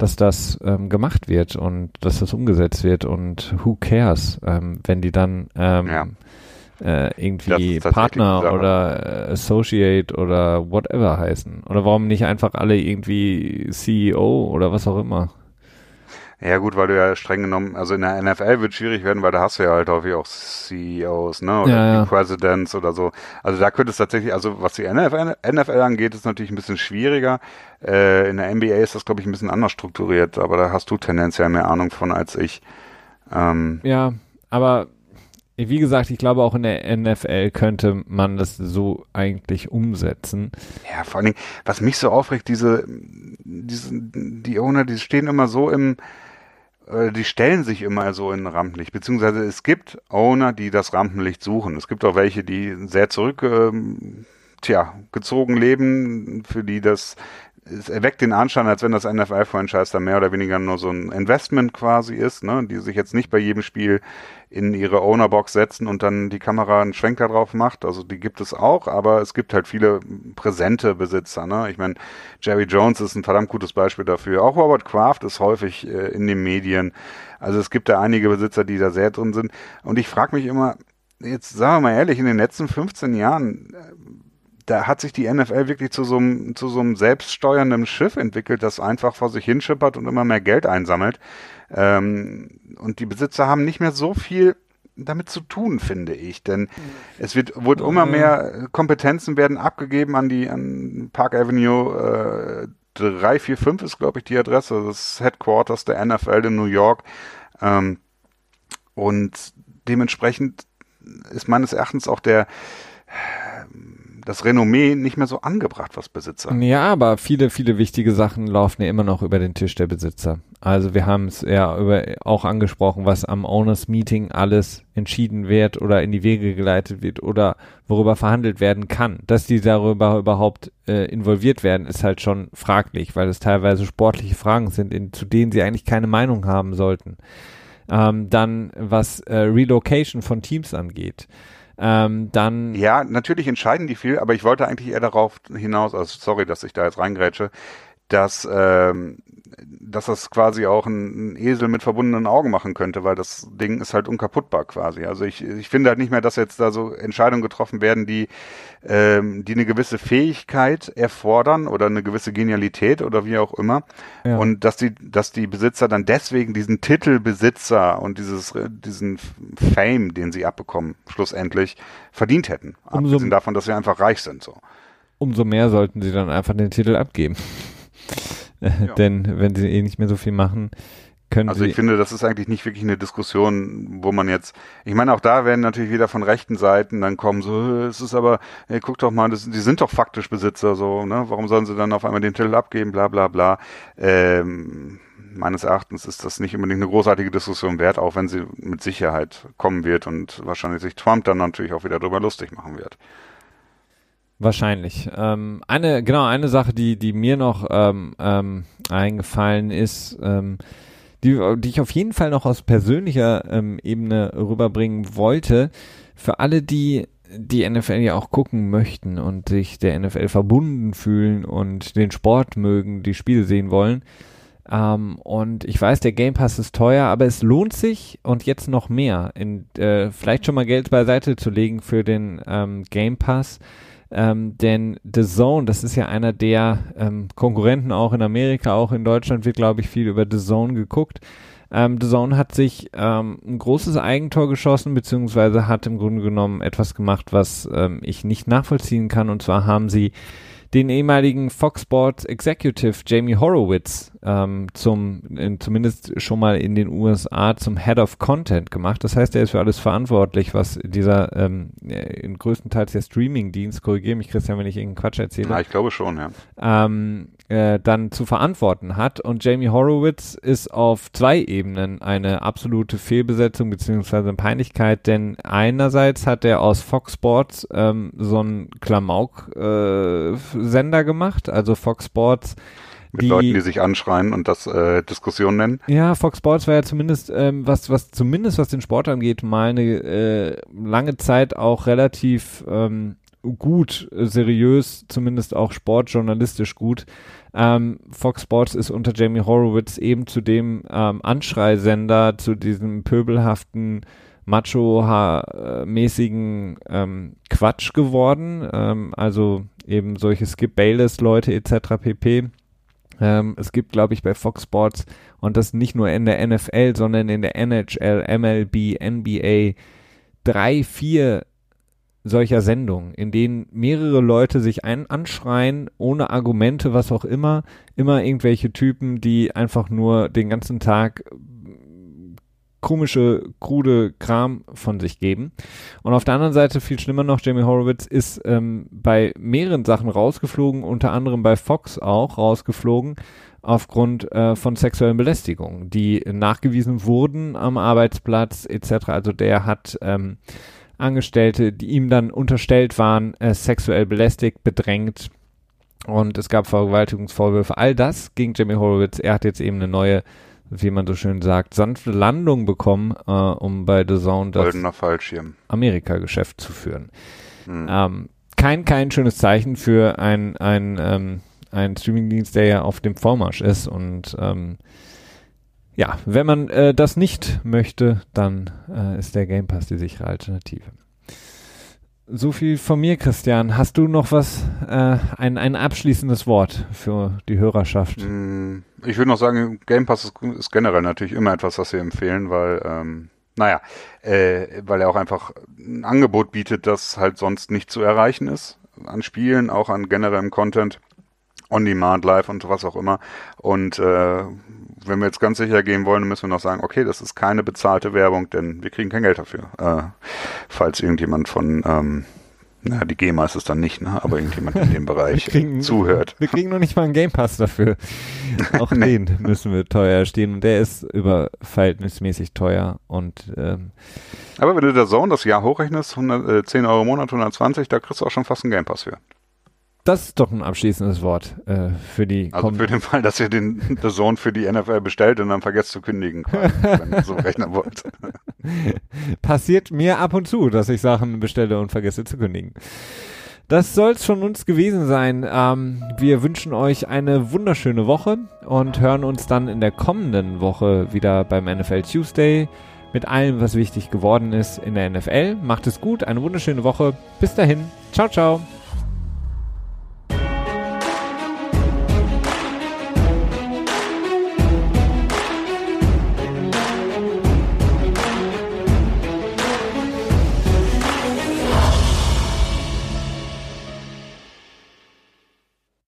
dass das ähm, gemacht wird und dass das umgesetzt wird und who cares, ähm, wenn die dann ähm, ja. äh, irgendwie Partner oder äh, Associate oder whatever heißen. Oder warum nicht einfach alle irgendwie CEO oder was auch immer. Ja gut, weil du ja streng genommen, also in der NFL wird schwierig werden, weil da hast du ja halt häufig auch CEOs, ne, oder ja, ja. Presidents oder so. Also da könnte es tatsächlich, also was die NFL, NFL angeht, ist natürlich ein bisschen schwieriger. Äh, in der NBA ist das, glaube ich, ein bisschen anders strukturiert, aber da hast du tendenziell mehr Ahnung von als ich. Ähm, ja, aber wie gesagt, ich glaube auch in der NFL könnte man das so eigentlich umsetzen. Ja, vor allen Dingen, was mich so aufregt, diese, diese die Owner, die stehen immer so im, die stellen sich immer so in Rampenlicht, beziehungsweise es gibt Owner, die das Rampenlicht suchen. Es gibt auch welche, die sehr zurück, ähm, tja, gezogen leben, für die das es erweckt den Anschein, als wenn das NFL-Franchise da mehr oder weniger nur so ein Investment quasi ist, ne, die sich jetzt nicht bei jedem Spiel in ihre Ownerbox setzen und dann die Kamera einen Schwenker drauf macht. Also die gibt es auch, aber es gibt halt viele präsente Besitzer. Ne? Ich meine, Jerry Jones ist ein verdammt gutes Beispiel dafür. Auch Robert Kraft ist häufig äh, in den Medien. Also es gibt da einige Besitzer, die da sehr drin sind. Und ich frage mich immer, jetzt sagen wir mal ehrlich, in den letzten 15 Jahren da hat sich die NFL wirklich zu so einem, zu so einem selbststeuernden Schiff entwickelt, das einfach vor sich hinschippert und immer mehr Geld einsammelt. Ähm, und die Besitzer haben nicht mehr so viel damit zu tun, finde ich. Denn es wird, wird immer mehr Kompetenzen werden abgegeben an die, an Park Avenue, äh, 345 ist, glaube ich, die Adresse, das Headquarters der NFL in New York. Ähm, und dementsprechend ist meines Erachtens auch der, das Renommee nicht mehr so angebracht, was Besitzer. Ja, aber viele, viele wichtige Sachen laufen ja immer noch über den Tisch der Besitzer. Also wir haben es ja über, auch angesprochen, was am Owners Meeting alles entschieden wird oder in die Wege geleitet wird oder worüber verhandelt werden kann. Dass die darüber überhaupt äh, involviert werden, ist halt schon fraglich, weil es teilweise sportliche Fragen sind, in, zu denen sie eigentlich keine Meinung haben sollten. Ähm, dann was äh, Relocation von Teams angeht ähm, dann. Ja, natürlich entscheiden die viel, aber ich wollte eigentlich eher darauf hinaus, also sorry, dass ich da jetzt reingrätsche, dass, ähm, dass das quasi auch ein, ein, Esel mit verbundenen Augen machen könnte, weil das Ding ist halt unkaputtbar quasi. Also ich, ich finde halt nicht mehr, dass jetzt da so Entscheidungen getroffen werden, die, ähm, die eine gewisse Fähigkeit erfordern oder eine gewisse Genialität oder wie auch immer. Ja. Und dass die, dass die Besitzer dann deswegen diesen Titel Besitzer und dieses, diesen Fame, den sie abbekommen, schlussendlich verdient hätten. Umso, Abgesehen davon, dass sie einfach reich sind, so. Umso mehr sollten sie dann einfach den Titel abgeben. Ja. Denn wenn sie eh nicht mehr so viel machen, können Also Sie, ich finde, das ist eigentlich nicht wirklich eine Diskussion, wo man jetzt, ich meine, auch da werden natürlich wieder von rechten Seiten dann kommen, so, es ist aber, ey, guck doch mal, das, die sind doch faktisch Besitzer, so, ne, warum sollen sie dann auf einmal den Titel abgeben, bla, bla, bla. Ähm, meines Erachtens ist das nicht unbedingt eine großartige Diskussion wert, auch wenn sie mit Sicherheit kommen wird und wahrscheinlich sich Trump dann natürlich auch wieder drüber lustig machen wird. Wahrscheinlich. Ähm, eine, genau, eine Sache, die, die mir noch ähm, ähm, eingefallen ist, ähm, die, die ich auf jeden Fall noch aus persönlicher ähm, Ebene rüberbringen wollte, für alle, die die NFL ja auch gucken möchten und sich der NFL verbunden fühlen und den Sport mögen, die Spiele sehen wollen. Ähm, und ich weiß, der Game Pass ist teuer, aber es lohnt sich und jetzt noch mehr, in, äh, vielleicht schon mal Geld beiseite zu legen für den ähm, Game Pass ähm, denn The Zone, das ist ja einer der ähm, Konkurrenten auch in Amerika, auch in Deutschland wird, glaube ich, viel über The Zone geguckt. Ähm, The Zone hat sich ähm, ein großes Eigentor geschossen, beziehungsweise hat im Grunde genommen etwas gemacht, was ähm, ich nicht nachvollziehen kann. Und zwar haben sie den ehemaligen Fox Sports Executive Jamie Horowitz ähm, zum, in, zumindest schon mal in den USA zum Head of Content gemacht. Das heißt, er ist für alles verantwortlich, was dieser ähm, äh, in größtenteils der Streaming-Dienst, korrigiere mich Christian, wenn ich irgendeinen Quatsch erzähle. Ja, ich glaube schon, ja. Ähm, äh, dann zu verantworten hat. Und Jamie Horowitz ist auf zwei Ebenen eine absolute Fehlbesetzung beziehungsweise Peinlichkeit, denn einerseits hat er aus Fox Sports ähm, so einen Klamauk-Sender äh, gemacht, also Fox Sports mit die, Leuten, die sich anschreien und das äh, Diskussion nennen. Ja, Fox Sports war ja zumindest, ähm, was, was zumindest was den Sport angeht, mal eine äh, lange Zeit auch relativ ähm, gut, seriös, zumindest auch sportjournalistisch gut. Ähm, Fox Sports ist unter Jamie Horowitz eben zu dem ähm, Anschreisender, zu diesem pöbelhaften, macho-mäßigen ähm, Quatsch geworden. Ähm, also eben solche Skip Bayless-Leute etc. pp. Ähm, es gibt, glaube ich, bei Fox Sports und das nicht nur in der NFL, sondern in der NHL, MLB, NBA drei, vier solcher Sendungen, in denen mehrere Leute sich ein anschreien, ohne Argumente, was auch immer, immer irgendwelche Typen, die einfach nur den ganzen Tag komische, krude Kram von sich geben. Und auf der anderen Seite, viel schlimmer noch, Jamie Horowitz ist ähm, bei mehreren Sachen rausgeflogen, unter anderem bei Fox auch rausgeflogen, aufgrund äh, von sexuellen Belästigungen, die nachgewiesen wurden am Arbeitsplatz etc. Also der hat ähm, Angestellte, die ihm dann unterstellt waren, äh, sexuell belästigt, bedrängt und es gab Vergewaltigungsvorwürfe. All das gegen Jimmy Horowitz. Er hat jetzt eben eine neue, wie man so schön sagt, sanfte Landung bekommen, äh, um bei The Zone das Amerika-Geschäft zu führen. Hm. Ähm, kein, kein schönes Zeichen für ein, ein, ähm, ein Streamingdienst, der ja auf dem Vormarsch ist und ähm, ja, wenn man äh, das nicht möchte, dann äh, ist der Game Pass die sichere Alternative. So viel von mir, Christian. Hast du noch was, äh, ein, ein abschließendes Wort für die Hörerschaft? Mm, ich würde noch sagen, Game Pass ist, ist, generell natürlich immer etwas, was wir empfehlen, weil, ähm, naja, äh, weil er auch einfach ein Angebot bietet, das halt sonst nicht zu erreichen ist. An Spielen, auch an generellem Content, on Demand, Live und was auch immer. Und äh, wenn wir jetzt ganz sicher gehen wollen, müssen wir noch sagen, okay, das ist keine bezahlte Werbung, denn wir kriegen kein Geld dafür. Äh, falls irgendjemand von, ähm, na, die GEMA ist es dann nicht, ne? aber irgendjemand in dem Bereich kriegen, zuhört. Wir kriegen noch nicht mal einen Game Pass dafür. Auch nee. den müssen wir teuer stehen und der ist über verhältnismäßig teuer und ähm, aber wenn du der Zone das Jahr hochrechnest, 100, äh, 10 Euro im Monat, 120, da kriegst du auch schon fast einen Game Pass für. Das ist doch ein abschließendes Wort äh, für die. Also für den Fall, dass ihr den The Zone für die NFL bestellt und dann vergesst zu kündigen, wenn ihr so rechnen wollt. Passiert mir ab und zu, dass ich Sachen bestelle und vergesse zu kündigen. Das soll's von uns gewesen sein. Ähm, wir wünschen euch eine wunderschöne Woche und hören uns dann in der kommenden Woche wieder beim NFL Tuesday mit allem, was wichtig geworden ist in der NFL. Macht es gut, eine wunderschöne Woche. Bis dahin. Ciao, ciao.